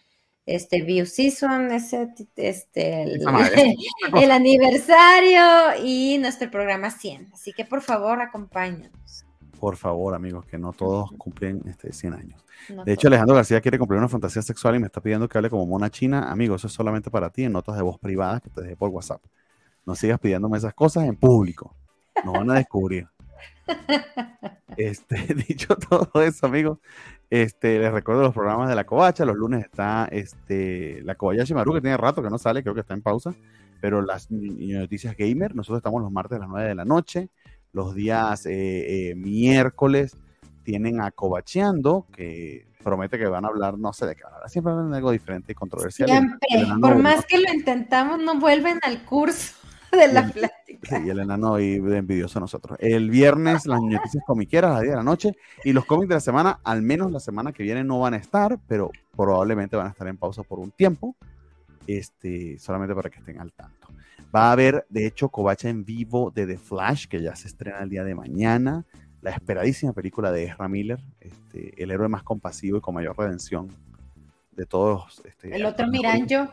este View Season, ese, este, el, el, aniversario y nuestro programa 100. Así que por favor, acompáñanos. Por favor, amigos, que no todos cumplen este, 100 años. de hecho, Alejandro García quiere cumplir una fantasía sexual y me está pidiendo que hable como mona china. Amigo, eso es solamente para ti en notas de voz privadas que te dejé por WhatsApp. No sigas pidiéndome esas cosas en público. Nos van a descubrir. Este, dicho todo eso, amigos, este, les recuerdo los programas de la Covacha. Los lunes está este, la Kobayashi Maru, que tiene rato que no sale, creo que está en pausa. Pero las noticias gamer, nosotros estamos los martes a las 9 de la noche. Los días eh, eh, miércoles tienen a Cobacheando, que promete que van a hablar, no sé de qué hablar, siempre hablan de algo diferente y controversial. Siempre, por más que lo intentamos, no vuelven al curso de la plática. Sí, y el enano y envidioso a nosotros. El viernes las noticias comiqueras a las 10 de la noche y los cómics de la semana, al menos la semana que viene no van a estar, pero probablemente van a estar en pausa por un tiempo, este, solamente para que estén al tanto. Va a haber, de hecho, Covacha en vivo de The Flash, que ya se estrena el día de mañana. La esperadísima película de Ezra Miller, este, el héroe más compasivo y con mayor redención de todos. Este, el otro Miranjo.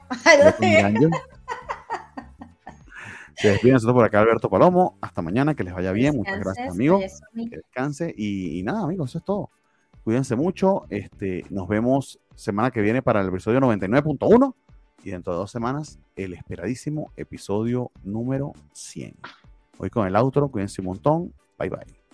Se despide nosotros por acá, Alberto Palomo. Hasta mañana, que les vaya bien. Muchas gracias, amigos. Que descanse. Y, nada, amigos, eso es todo. Cuídense mucho. Este, nos vemos semana que viene para el episodio 99.1 y dentro de dos semanas el esperadísimo episodio número 100. Hoy con el outro, cuídense un montón. Bye bye.